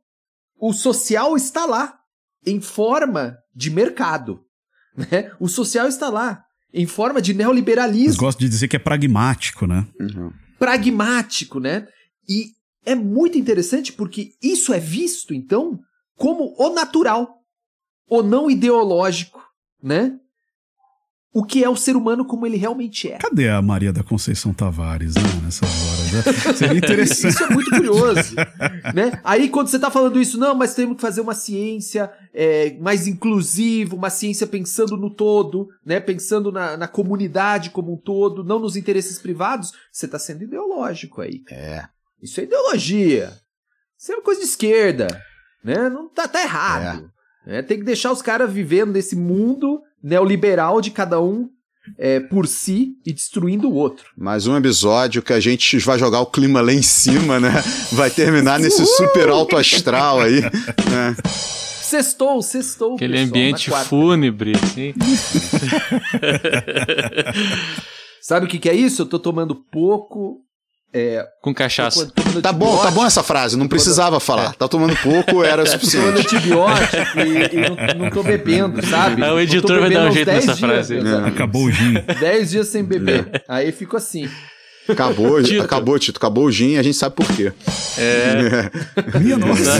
o social está lá, em forma de mercado. Né? O social está lá, em forma de Eles neoliberalismo. gostam de dizer que é pragmático, né? Uhum. pragmático, né? E é muito interessante porque isso é visto, então, como o natural, o não ideológico, né? O que é o ser humano como ele realmente é. Cadê a Maria da Conceição Tavares, né? Nessas horas. né? Seria interessante. *laughs* Isso é muito curioso, né? Aí quando você tá falando isso, não, mas temos que fazer uma ciência é, mais inclusiva, uma ciência pensando no todo, né? Pensando na, na comunidade como um todo, não nos interesses privados, você tá sendo ideológico aí. É. Isso é ideologia. Isso é uma coisa de esquerda. Né? Não tá, tá errado. né? Tem que deixar os caras vivendo nesse mundo neoliberal de cada um é, por si e destruindo o outro. Mais um episódio que a gente vai jogar o clima lá em cima, né? Vai terminar nesse super alto astral aí. Né? Sextou, sextou. Aquele pessoal, ambiente fúnebre, assim. *laughs* Sabe o que, que é isso? Eu tô tomando pouco. É, Com cachaça. tô Tá bom, tá bom essa frase, não precisava falar. Tá tomando pouco, *laughs* era o Tô tomando suficiente. antibiótico e, e não, não tô bebendo, *laughs* sabe? Ah, o editor vai dar um jeito 10 nessa dias, frase aí. exato. Acabou o gin. *laughs* 10 dias sem beber. Aí fico assim. Acabou, Tito. acabou, Tito. Acabou o gin e a gente sabe por quê. É, Minha nossa.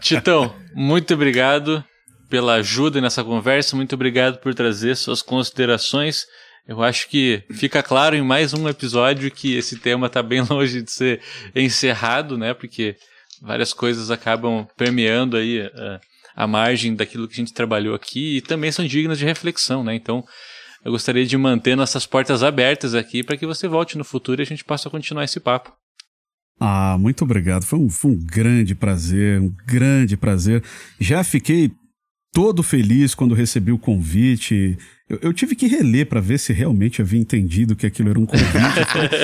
Titão, muito obrigado pela ajuda nessa conversa, muito obrigado por trazer suas considerações. Eu acho que fica claro em mais um episódio que esse tema está bem *laughs* longe de ser encerrado, né? Porque várias coisas acabam permeando aí a, a margem daquilo que a gente trabalhou aqui e também são dignas de reflexão, né? Então, eu gostaria de manter nossas portas abertas aqui para que você volte no futuro e a gente possa continuar esse papo. Ah, muito obrigado. Foi um, foi um grande prazer, um grande prazer. Já fiquei todo feliz quando recebi o convite. Eu, eu tive que reler para ver se realmente havia entendido que aquilo era um convite.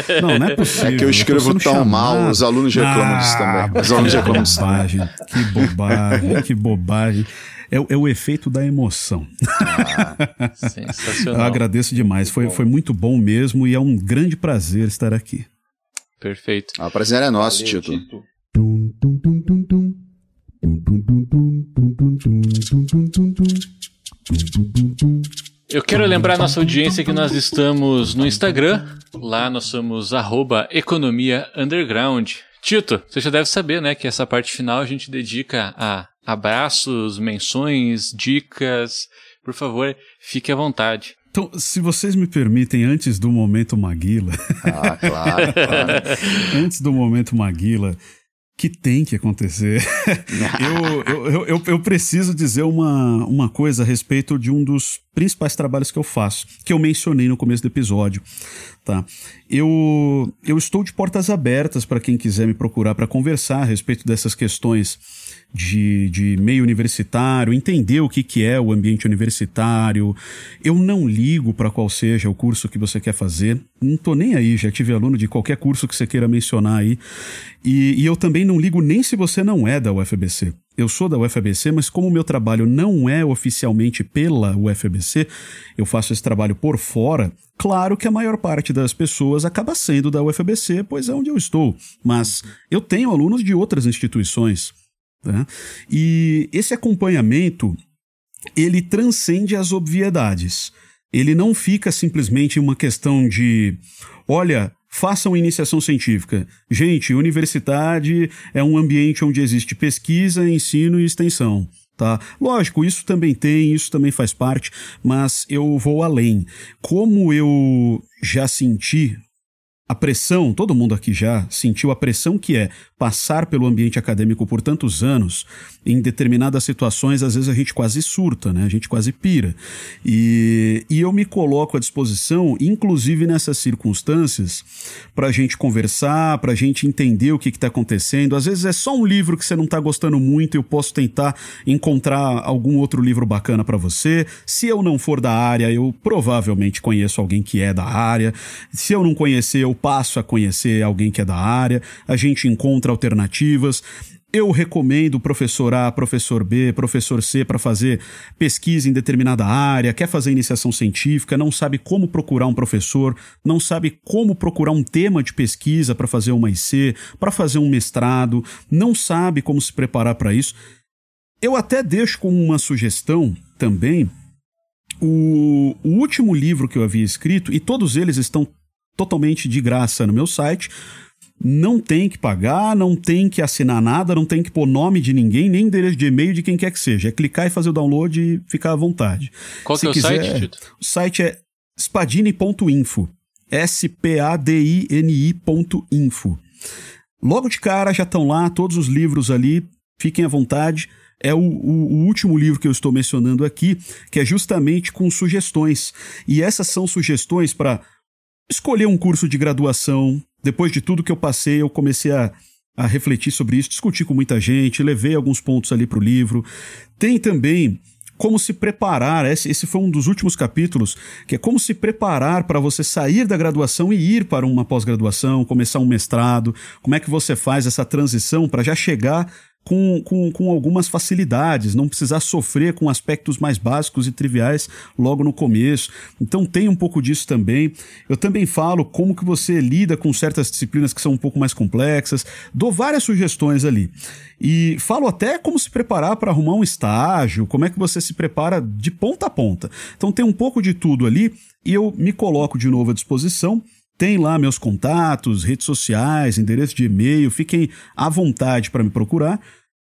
Eu não, não é possível. É que eu escrevo tão chamado. mal, os alunos reclamam disso também. Os alunos que reclamam disso bobagem, que bobagem, que bobagem. É, o- é o efeito da emoção. Eu Sensacional. agradeço demais. Foi, foi muito bom mesmo e é um grande prazer estar aqui. Perfeito. Ah, O prazer é nosso, Valeu, Tito. Tum, tum, tum, tum, tum. Tum, tum, tum, tum, tum, tum, tum, tum, tum, tum, tum. Tum, tum, tum, tum. Eu quero lembrar a nossa audiência que nós estamos no Instagram. Lá nós somos arroba economia underground. Tito, você já deve saber, né, que essa parte final a gente dedica a abraços, menções, dicas. Por favor, fique à vontade. Então, se vocês me permitem, antes do momento Maguila. Ah, claro, claro. *laughs* antes do momento Maguila, que tem que acontecer. *laughs* eu, eu, eu, eu, preciso dizer uma, uma coisa a respeito de um dos principais trabalhos que eu faço, que eu mencionei no começo do episódio. Tá? Eu, eu estou de portas abertas para quem quiser me procurar para conversar a respeito dessas questões de, de meio universitário, entender o que, que é o ambiente universitário. Eu não ligo para qual seja o curso que você quer fazer. Não tô nem aí, já tive aluno de qualquer curso que você queira mencionar aí. E, e eu também não ligo nem se você não é da UFBC. Eu sou da UFBC, mas como o meu trabalho não é oficialmente pela UFBC, eu faço esse trabalho por fora. Claro que a maior parte das pessoas acaba sendo da UFBC, pois é onde eu estou. Mas eu tenho alunos de outras instituições. Tá? E esse acompanhamento ele transcende as obviedades. Ele não fica simplesmente uma questão de, olha, façam iniciação científica. Gente, universidade é um ambiente onde existe pesquisa, ensino e extensão. Tá? Lógico, isso também tem, isso também faz parte, mas eu vou além. Como eu já senti a pressão, todo mundo aqui já sentiu a pressão que é passar pelo ambiente acadêmico por tantos anos, em determinadas situações, às vezes a gente quase surta, né? A gente quase pira. E, e eu me coloco à disposição, inclusive nessas circunstâncias, para a gente conversar, para a gente entender o que está acontecendo. Às vezes é só um livro que você não está gostando muito e eu posso tentar encontrar algum outro livro bacana para você. Se eu não for da área, eu provavelmente conheço alguém que é da área. Se eu não conhecer, eu passo a conhecer alguém que é da área, a gente encontra alternativas. Eu recomendo professor A, professor B, professor C para fazer pesquisa em determinada área, quer fazer iniciação científica, não sabe como procurar um professor, não sabe como procurar um tema de pesquisa para fazer uma IC, para fazer um mestrado, não sabe como se preparar para isso. Eu até deixo como uma sugestão também o, o último livro que eu havia escrito, e todos eles estão totalmente de graça no meu site. Não tem que pagar, não tem que assinar nada, não tem que pôr nome de ninguém, nem endereço de e-mail de quem quer que seja. É clicar e fazer o download e ficar à vontade. Qual que é o quiser, site, Tito? O site é spadini.info. S-P-A-D-I-N-I.info. Logo de cara já estão lá todos os livros ali, fiquem à vontade. É o, o, o, último livro que eu estou mencionando aqui, que é justamente com sugestões. E essas são sugestões para escolher um curso de graduação. Depois de tudo que eu passei, eu comecei a, a refletir sobre isso, discutir com muita gente, levei alguns pontos ali para o livro. Tem também como se preparar. Esse, esse foi um dos últimos capítulos, que é como se preparar para você sair da graduação e ir para uma pós-graduação, começar um mestrado. Como é que você faz essa transição para já chegar com, com, com algumas facilidades, não precisar sofrer com aspectos mais básicos e triviais logo no começo. Então tem um pouco disso também. Eu também falo como que você lida com certas disciplinas que são um pouco mais complexas, dou várias sugestões ali. E falo até como se preparar para arrumar um estágio, como é que você se prepara de ponta a ponta. Então tem um pouco de tudo ali e eu me coloco de novo à disposição. Tem lá meus contatos, redes sociais, endereço de e-mail, fiquem à vontade para me procurar.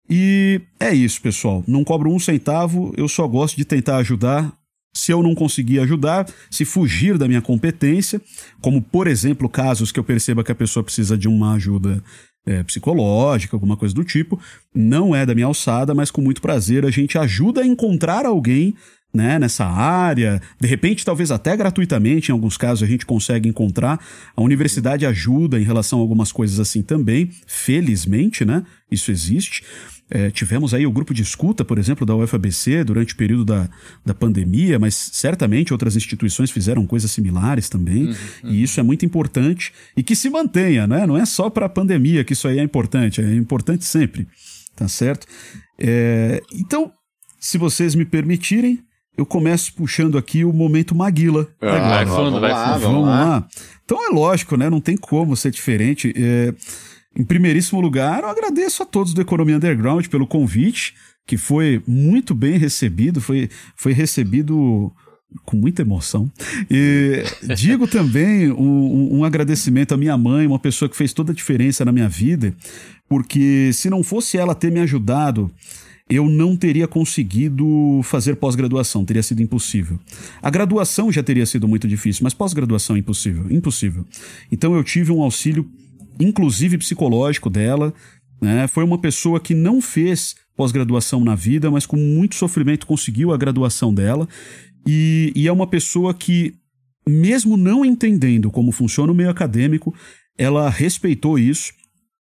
E é isso, pessoal. Não cobro um centavo, eu só gosto de tentar ajudar. Se eu não conseguir ajudar, se fugir da minha competência, como por exemplo casos que eu perceba que a pessoa precisa de uma ajuda é, psicológica, alguma coisa do tipo, não é da minha alçada, mas com muito prazer a gente ajuda a encontrar alguém né, nessa área, de repente, talvez até gratuitamente, em alguns casos a gente consegue encontrar. A universidade ajuda em relação a algumas coisas assim também, felizmente, né? Isso existe. É, tivemos aí o grupo de escuta, por exemplo, da UFABC durante o período da, da pandemia, mas certamente outras instituições fizeram coisas similares também, uhum, uhum. e isso é muito importante e que se mantenha, né? Não é só para a pandemia que isso aí é importante, é importante sempre, tá certo? É, então, se vocês me permitirem, eu começo puxando aqui o momento Maguila. Ah, vai fundo, vai fundo. Vamos lá. Então é lógico, né? Não tem como ser diferente. É, em primeiríssimo lugar, eu agradeço a todos do Economia Underground pelo convite, que foi muito bem recebido, foi, foi recebido com muita emoção. E *laughs* digo também um, um, agradecimento à minha mãe, uma pessoa que fez toda a diferença na minha vida, porque se não fosse ela ter me ajudado eu não teria conseguido fazer pós-graduação, teria sido impossível. A graduação já teria sido muito difícil, mas pós-graduação impossível, impossível. Então eu tive um auxílio, inclusive psicológico dela. Né? Foi uma pessoa que não fez pós-graduação na vida, mas com muito sofrimento conseguiu a graduação dela. E, e é uma pessoa que, mesmo não entendendo como funciona o meio acadêmico, ela respeitou isso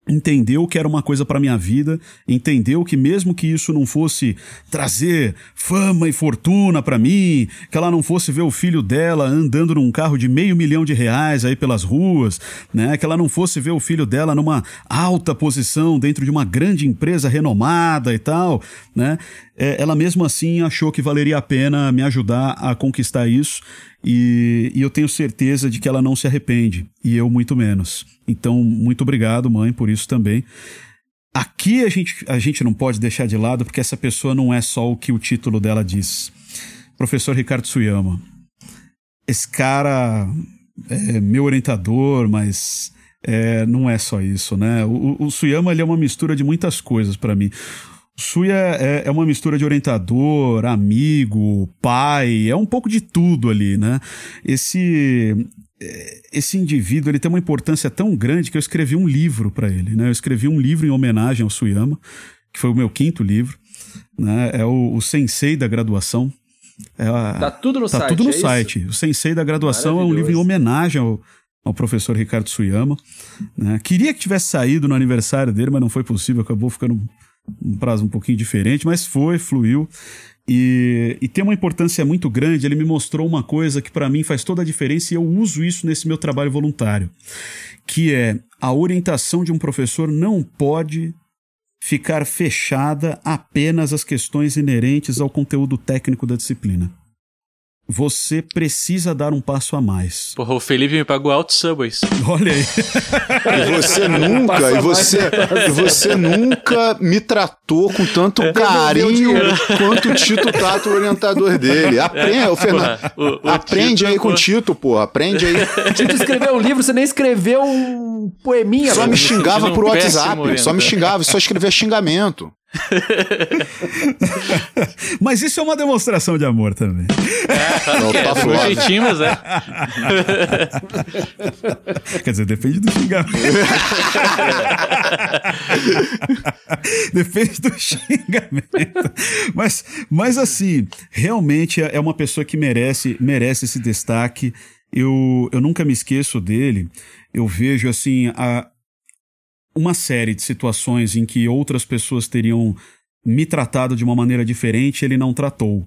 entendeu que era uma coisa para minha vida, entendeu que mesmo que isso não fosse trazer fama e fortuna para mim, que ela não fosse ver o filho dela andando num carro de meio milhão de reais aí pelas ruas, né, que ela não fosse ver o filho dela numa alta posição dentro de uma grande empresa renomada e tal, né, é, ela mesmo assim achou que valeria a pena me ajudar a conquistar isso e, e eu tenho certeza de que ela não se arrepende e eu muito menos. Então, muito obrigado, mãe, por isso também. Aqui a gente, a gente não pode deixar de lado, porque essa pessoa não é só o que o título dela diz. Professor Ricardo Suyama. Esse cara é meu orientador, mas é, não é só isso, né? O, o Suyama ele é uma mistura de muitas coisas para mim. Suya é, é, uma mistura de orientador, amigo, pai, é um pouco de tudo ali, né? Esse é, esse indivíduo ele tem uma importância tão grande que eu escrevi um livro para ele. Né? Eu escrevi um livro em homenagem ao Suyama, que foi o meu quinto livro. Né? É o, o Sensei da graduação. É a, tá tudo no tá site. tudo no é site. Isso? O Sensei da graduação é um livro em homenagem ao, ao professor Ricardo Suyama. Né? Queria que tivesse saído no aniversário dele, mas não foi possível, acabou ficando um prazo um pouquinho diferente, mas foi, fluiu. E, e, tem uma importância muito grande. Ele me mostrou uma coisa que para mim faz toda a diferença e eu uso isso nesse meu trabalho voluntário, que é a orientação de um professor não pode ficar fechada apenas às questões inerentes ao conteúdo técnico da disciplina você precisa dar um passo a mais. Porra, o Felipe me pagou alto subways. *laughs* Olha aí. e você *laughs* nunca, e você, e você nunca me tratou com tanto é. carinho quanto o Tito trata o orientador dele. Aprende, o Fernando, o, o aprende Tito, aí com o Tito, pô, aprende aí. O *laughs* Tito escreveu um livro, você nem escreveu um poeminha. Só me xingava por WhatsApp, só me xingava, só escrevia xingamento. *laughs* mas isso é uma demonstração de amor também. É, tá é, jeitinho, mas é. *laughs* Quer dizer, depende do xingamento. *laughs* depende do xingamento. Mas, mas assim, realmente é uma pessoa que merece, merece esse destaque. Eu, eu nunca me esqueço dele. Eu vejo assim a, uma série de situações em que outras pessoas teriam me tratado de uma maneira diferente, ele não tratou.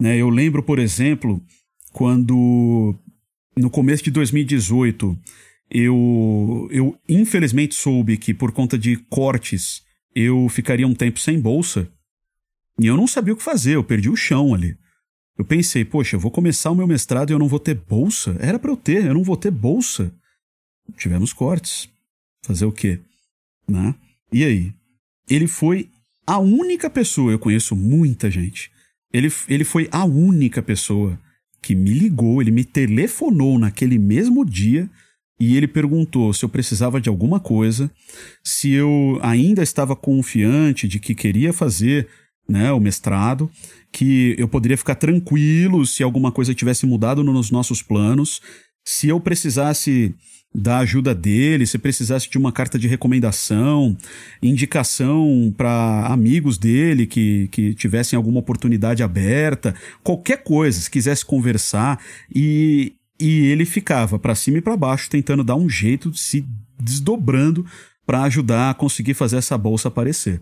Né? Eu lembro, por exemplo, quando no começo de 2018 eu, eu infelizmente soube que por conta de cortes eu ficaria um tempo sem bolsa e eu não sabia o que fazer, eu perdi o chão ali. Eu pensei, poxa, eu vou começar o meu mestrado e eu não vou ter bolsa? Era para eu ter, eu não vou ter bolsa. Tivemos cortes. Fazer o quê? Né? E aí? Ele foi a única pessoa, eu conheço muita gente. Ele, ele foi a única pessoa que me ligou, ele me telefonou naquele mesmo dia e ele perguntou se eu precisava de alguma coisa, se eu ainda estava confiante de que queria fazer né, o mestrado, que eu poderia ficar tranquilo se alguma coisa tivesse mudado nos nossos planos, se eu precisasse da ajuda dele, se precisasse de uma carta de recomendação, indicação para amigos dele que, que tivessem alguma oportunidade aberta, qualquer coisa, se quisesse conversar. E, e ele ficava para cima e para baixo tentando dar um jeito, se desdobrando para ajudar a conseguir fazer essa bolsa aparecer.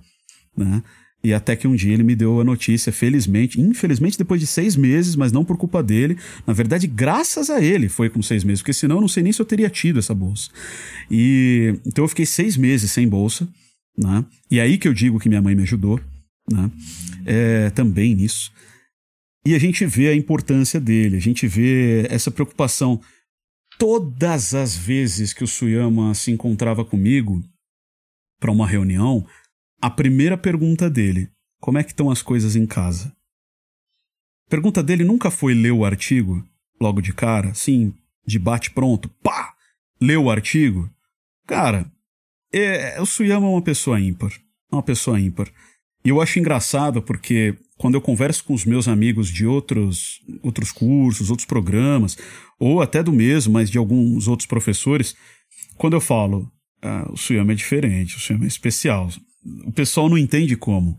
Né? E até que um dia ele me deu a notícia, felizmente, infelizmente depois de seis meses, mas não por culpa dele. Na verdade, graças a ele foi com seis meses, porque senão eu não sei nem se eu teria tido essa bolsa. E então eu fiquei seis meses sem bolsa, né? E aí que eu digo que minha mãe me ajudou, né? É, também nisso. E a gente vê a importância dele, a gente vê essa preocupação. Todas as vezes que o Suyama se encontrava comigo para uma reunião, a primeira pergunta dele: como é que estão as coisas em casa? A pergunta dele nunca foi ler o artigo logo de cara, sim, de bate pronto, pá, leu o artigo. Cara, é, o Suyama é uma pessoa ímpar, uma pessoa ímpar. E eu acho engraçado porque quando eu converso com os meus amigos de outros, outros cursos, outros programas, ou até do mesmo, mas de alguns outros professores, quando eu falo, ah, o Suyama é diferente, o Suyama é especial, o pessoal não entende como.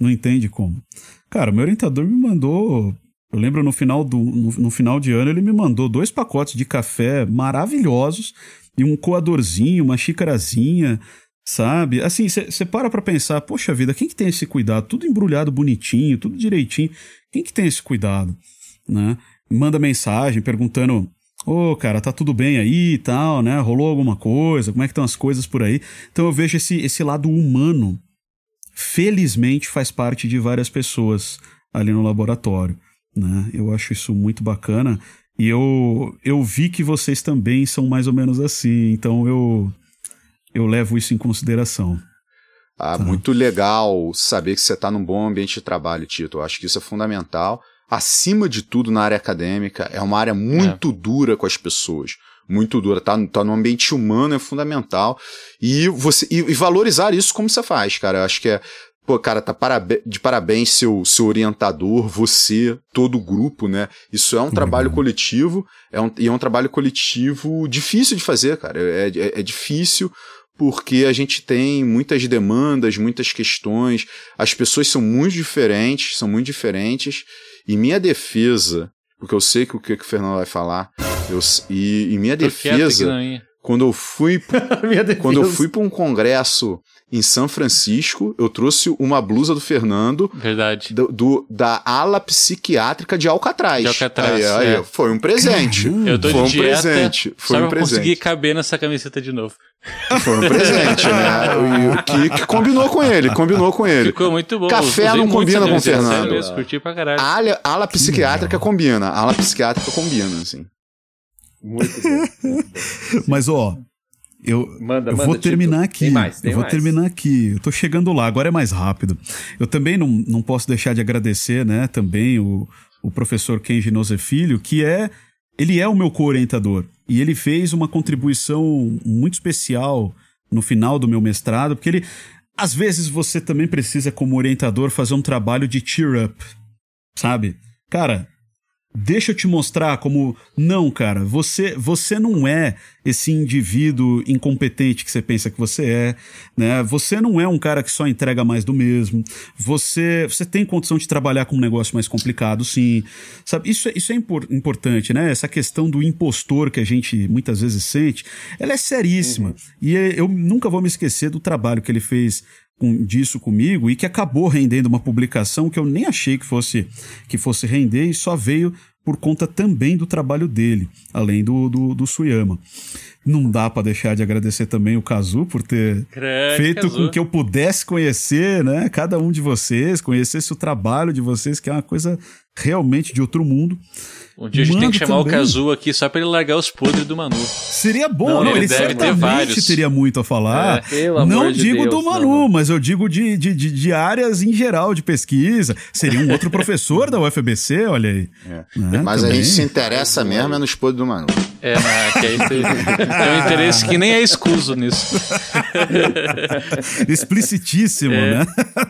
Não entende como. Cara, meu orientador me mandou. Eu lembro no final, do, no, no final de ano, ele me mandou dois pacotes de café maravilhosos e um coadorzinho, uma xícarazinha, sabe? Assim, você para pra pensar, poxa vida, quem que tem esse cuidado? Tudo embrulhado bonitinho, tudo direitinho. Quem que tem esse cuidado, né? Manda mensagem perguntando, ô, oh, cara, tá tudo bem aí e tal, né? Rolou alguma coisa? Como é que estão as coisas por aí? Então eu vejo esse, esse lado humano, felizmente faz parte de várias pessoas ali no laboratório, né? Eu acho isso muito bacana. E eu, eu vi que vocês também são mais ou menos assim, então eu, eu levo isso em consideração. Ah, tá. Muito legal saber que você está num bom ambiente de trabalho, Tito. Eu acho que isso é fundamental. Acima de tudo, na área acadêmica, é uma área muito é. dura com as pessoas. Muito dura. Tá, tá no ambiente humano é fundamental. E, você, e, e valorizar isso como você faz, cara. Eu acho que é pô, cara, tá de parabéns seu, seu orientador, você, todo o grupo, né? Isso é um uhum. trabalho coletivo, é um, e é um trabalho coletivo difícil de fazer, cara. É, é, é difícil porque a gente tem muitas demandas, muitas questões, as pessoas são muito diferentes, são muito diferentes, e minha defesa, porque eu sei que o que, que o Fernando vai falar, eu, e, e minha Tô defesa, quando eu fui, *laughs* quando eu fui para um congresso em São Francisco, eu trouxe uma blusa do Fernando. Verdade. Do, do da ala psiquiátrica de Alcatraz. De Alcatraz. Aí, aí, é. Foi um presente. Eu tô foi um dieta, presente. Foi só um pra conseguir caber nessa camiseta de novo. *laughs* Foi um presente, né? que, que combinou com ele, combinou com ele. Ficou muito bom. Café não combina com o Fernando. Mesmo, curti pra caralho. A ala, ala psiquiátrica combina. A ala psiquiátrica combina, assim. Muito bom. *laughs* Mas, ó, eu, manda, eu manda, vou terminar aqui. Tem mais, tem eu vou mais. terminar aqui. Eu tô chegando lá, agora é mais rápido. Eu também não, não posso deixar de agradecer, né, também o, o professor Kenji Nose Filho, que é ele é o meu co-orientador e ele fez uma contribuição muito especial no final do meu mestrado, porque ele às vezes você também precisa como orientador fazer um trabalho de cheer up, sabe? Cara, Deixa eu te mostrar como não, cara, você você não é esse indivíduo incompetente que você pensa que você é, né? Você não é um cara que só entrega mais do mesmo. Você você tem condição de trabalhar com um negócio mais complicado, sim. Sabe? Isso é, isso é impor, importante, né? Essa questão do impostor que a gente muitas vezes sente, ela é seríssima. Uhum. E eu nunca vou me esquecer do trabalho que ele fez com, disso comigo e que acabou rendendo uma publicação que eu nem achei que fosse que fosse render e só veio por conta também do trabalho dele, além do, do, do Suyama. Não dá para deixar de agradecer também o Kazu por ter Grande feito Kazu. com que eu pudesse conhecer, né, cada um de vocês, conhecesse o trabalho de vocês, que é uma coisa realmente de outro mundo. Um dia a gente Mando tem que chamar também. o Kazu aqui só pra ele largar os podres do Manu. Seria bom, não, não ele, ele certamente teria muito a falar. É, não digo Deus, do Manu, não. mas eu digo de, de, de, de, áreas em geral de pesquisa. Seria um outro *laughs* professor da UFBC, olha aí. É. Né, mas também. a gente se interessa mesmo é nos podres do Manu. É, né, que aí tem, *laughs* tem um interesse que nem é escuso nisso. *laughs* Explicitíssimo, é. né?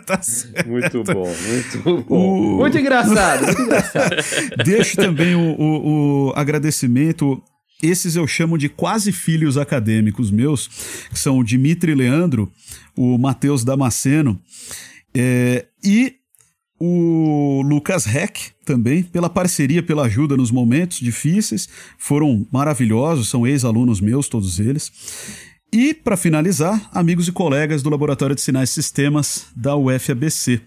tá muito bom, muito bom. O... Muito engraçado, muito engraçado. Deixo também o, o, agradecimento esses eu chamo de quase filhos acadêmicos meus, que são o Dimitri Leandro, o Matheus Damasceno é, e o Lucas Heck também, pela parceria, pela ajuda nos momentos difíceis. Foram maravilhosos, são ex-alunos meus, todos eles. E, para finalizar, amigos e colegas do Laboratório de Sinais e Sistemas da UFABC.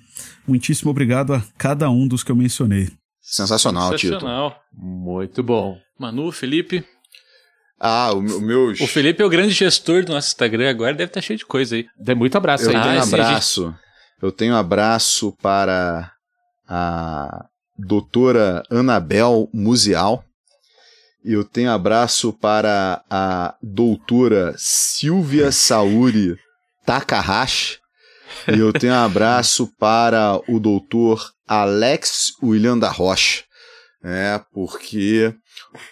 Muitíssimo obrigado a cada um dos que eu mencionei. Sensacional, Sensacional. Tito. Muito bom. Manu, Felipe. Ah, o, o meu. O Felipe é o grande gestor do nosso Instagram agora, deve estar cheio de coisa aí. Dê muito abraço eu aí. Eu tenho ah, abraço. Gente... Eu tenho abraço para a doutora Anabel Musial. Eu tenho abraço para a doutora Silvia Sauri Takahashi. E eu tenho um abraço para o doutor Alex William da Rocha, é, porque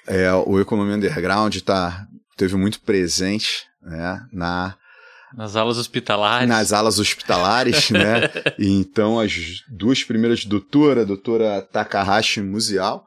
é, o Economia Underground tá, teve muito presente né, na Nas alas hospitalares. nas alas hospitalares, né? *laughs* E então as duas primeiras doutoras, a doutora Takahashi Musial,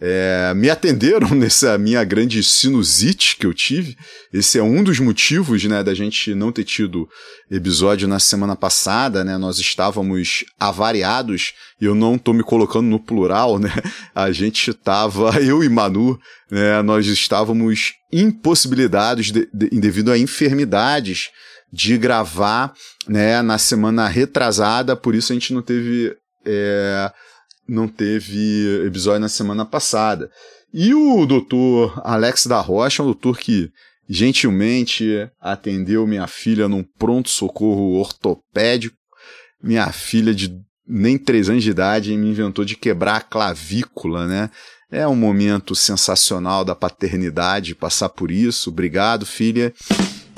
é, me atenderam *laughs* nessa minha grande sinusite que eu tive. Esse é um dos motivos, né, da gente não ter tido episódio na semana passada, né? Nós estávamos avariados, e eu não tô me colocando no plural, né? *laughs* A gente estava, *laughs* eu e Manu, né, nós estávamos impossibilitados de, de, devido a enfermidades de gravar, né, na semana retrasada, por isso a gente não teve é, não teve episódio na semana passada. E o doutor Alex da Rocha, um doutor que gentilmente atendeu minha filha num pronto-socorro ortopédico. Minha filha de nem três anos de idade me inventou de quebrar a clavícula, né? É um momento sensacional da paternidade passar por isso. Obrigado, filha.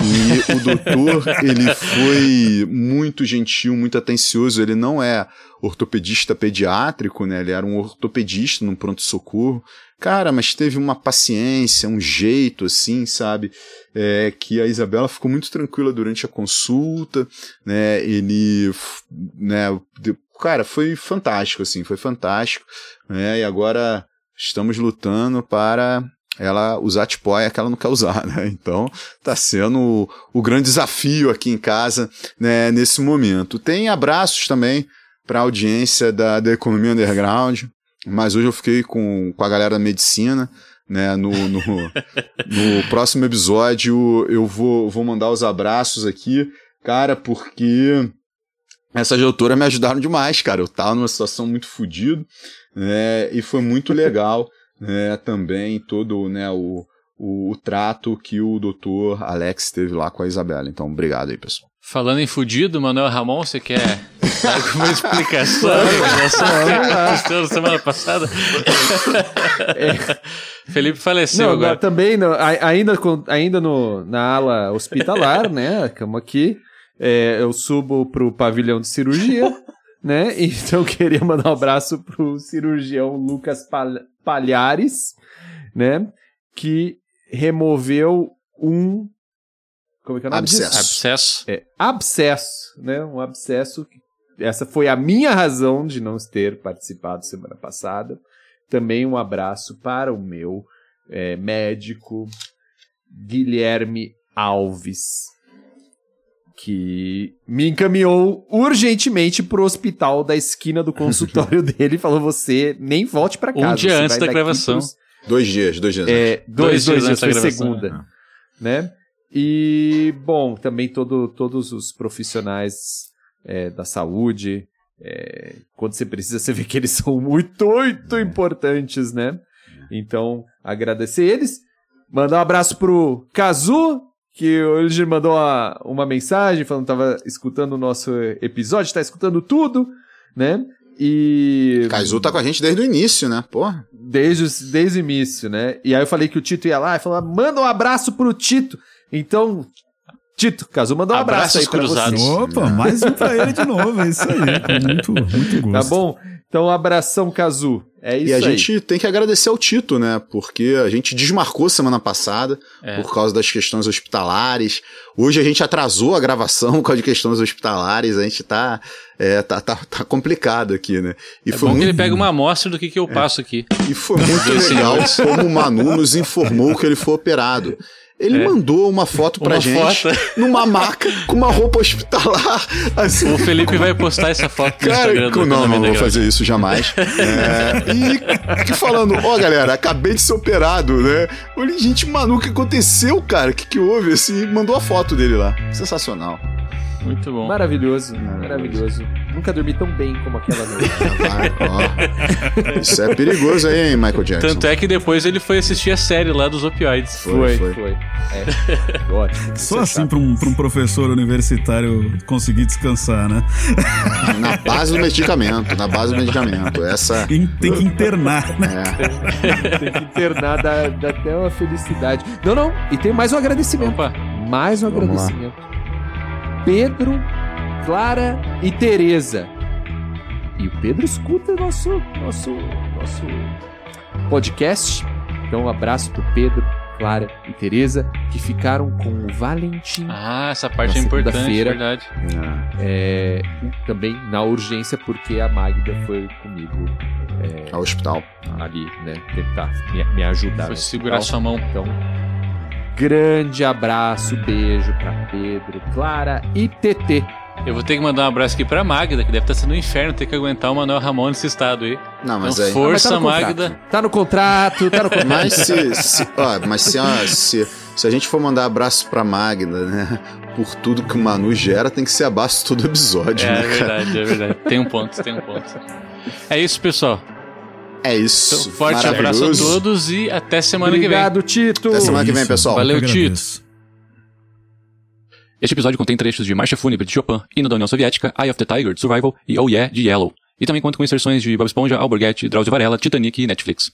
E o doutor, *laughs* ele foi muito gentil, muito atencioso. Ele não é ortopedista pediátrico, né? Ele era um ortopedista num pronto-socorro. Cara, mas teve uma paciência, um jeito, assim, sabe? É, que a Isabela ficou muito tranquila durante a consulta, né? Ele, né? Cara, foi fantástico, assim, foi fantástico, né? E agora estamos lutando para ela usar tipóia que ela não quer usar, né? *laughs* Então tá sendo o, o grande desafio aqui em casa, né, nesse momento. Tem abraços também para a audiência da, da Economia Underground, mas hoje eu fiquei com, com a galera da medicina, né? No, no, *laughs* no próximo episódio eu vou, vou mandar os abraços aqui, cara, porque essas doutoras me ajudaram demais, cara. Eu tava numa situação muito fodida, né? E foi muito legal, né? Também todo, né? O, o, o trato que o doutor Alex teve lá com a Isabela. Então, obrigado aí, pessoal. Falando em fudido, Manuel Ramon, você quer dar alguma explicação *laughs* da semana passada? É. Felipe faleceu não, agora. Também, não, ainda, ainda no, na ala hospitalar, né? Estamos aqui. É, eu subo pro pavilhão de cirurgia, *laughs* né? Então queria mandar um abraço pro cirurgião Lucas Palhares, né? Que removeu um como é que é o nome abscesso. disso? Abscesso. É, abscesso, né? Um abscesso. Essa foi a minha razão de não ter participado semana passada. Também um abraço para o meu é, médico Guilherme Alves, que me encaminhou urgentemente pro hospital da esquina do consultório *laughs* dele e falou: você nem volte para casa. Um dia antes da gravação. Pros... Dois dias, dois dias. É, dois, dois, dois dias, dias foi segunda. É. Né? E, bom, também todo, todos os profissionais é, da saúde, é, quando você precisa, você vê que eles *laughs* são muito, muito é. importantes, né? Então, agradecer eles. Mandar um abraço pro Kazu, que hoje mandou uma, uma mensagem falando que estava escutando o nosso episódio, está escutando tudo, né? E. Kazu tá com a gente desde o início, né? Porra. Desde, desde o início, né? E aí eu falei que o Tito ia lá e falou: manda um abraço pro Tito. Então, Tito, Caso mandou um abraço aí pra cruzados. você. Opa, mais um pra ele de novo, é isso aí. Muito, muito gosto. Tá bom? Então, um abração, Cazu. É isso aí. E a aí. gente tem que agradecer ao Tito, né? Porque a gente desmarcou semana passada é. por causa das questões hospitalares. Hoje a gente atrasou a gravação por causa de questões hospitalares. A gente tá, é, tá, tá, tá complicado aqui, né? E é foi bom muito... que ele pega uma amostra do que, que eu é. passo aqui. E foi muito legal como o Manu nos informou que ele foi operado. Ele é. mandou uma foto pra uma gente foto. *laughs* numa maca com uma roupa hospitalar. *laughs* Assim. O Felipe vai postar essa foto no Cara, Instagram do Não, não vou fazer isso jamais. é, e falando, ó, oh, galera, acabei de ser operado, né? Olha, gente, mano, o que aconteceu, cara? O que, que houve? Assim, mandou a foto dele lá. Sensacional. Muito bom. Maravilhoso, maravilhoso. Nunca dormi tão bem como aquela noite. *laughs* Ah, Isso é perigoso aí, hein, Michael Jackson. Tanto é que depois ele foi assistir a série lá dos opioides. Foi, foi. foi. É. Ótimo. Só assim para um, pra um professor universitário conseguir descansar, né? Na base do medicamento, na base do medicamento. Essa... Tem *laughs* que internar, né? É. tem que internar, dá, dá até uma felicidade. Não, não, e tem mais um agradecimento. Opa. Mais um Vamos agradecimento. Lá. Pedro, Clara e Teresa. E o Pedro escuta nosso, nosso, nosso podcast. Então, um abraço pro Pedro, Clara e Teresa, que ficaram com o Valentim Ah, essa parte é importante, verdade. Ah, é, também na urgência, porque a Magda foi comigo ao hospital. ali, né? Tentar me, me ajudar. Foi segurar hospital. sua mão. Então, grande abraço, beijo pra Pedro, Clara e TT. Eu vou ter que mandar um abraço aqui pra Magda, que deve estar sendo um inferno ter que aguentar o Manuel Ramon nesse estado aí. Não, mas então, aí. força, Ah, mas tá no Magda. contrato. Tá no contrato, tá no contrato. Mas se, se, ó, mas se, ó, se, se a gente for mandar abraço pra Magda, né? Por tudo que o Manu gera, tem que ser abaixo todo episódio, É, né, é cara? verdade, é verdade. Tem um ponto, tem um ponto. É isso, pessoal. É isso. Então, forte abraço a todos e até semana que vem. Obrigado, Tito. Até semana que vem, pessoal. Valeu, Tito. Este episódio contém trechos de Marcha Fúnebre de Chopin, Hino da União Soviética, Eye of the Tiger, de Survival e Oh Yeah, de Yellow. E também conta com inserções de Bob Esponja, Alborguete, Drauzio Varela, Titanic e Netflix.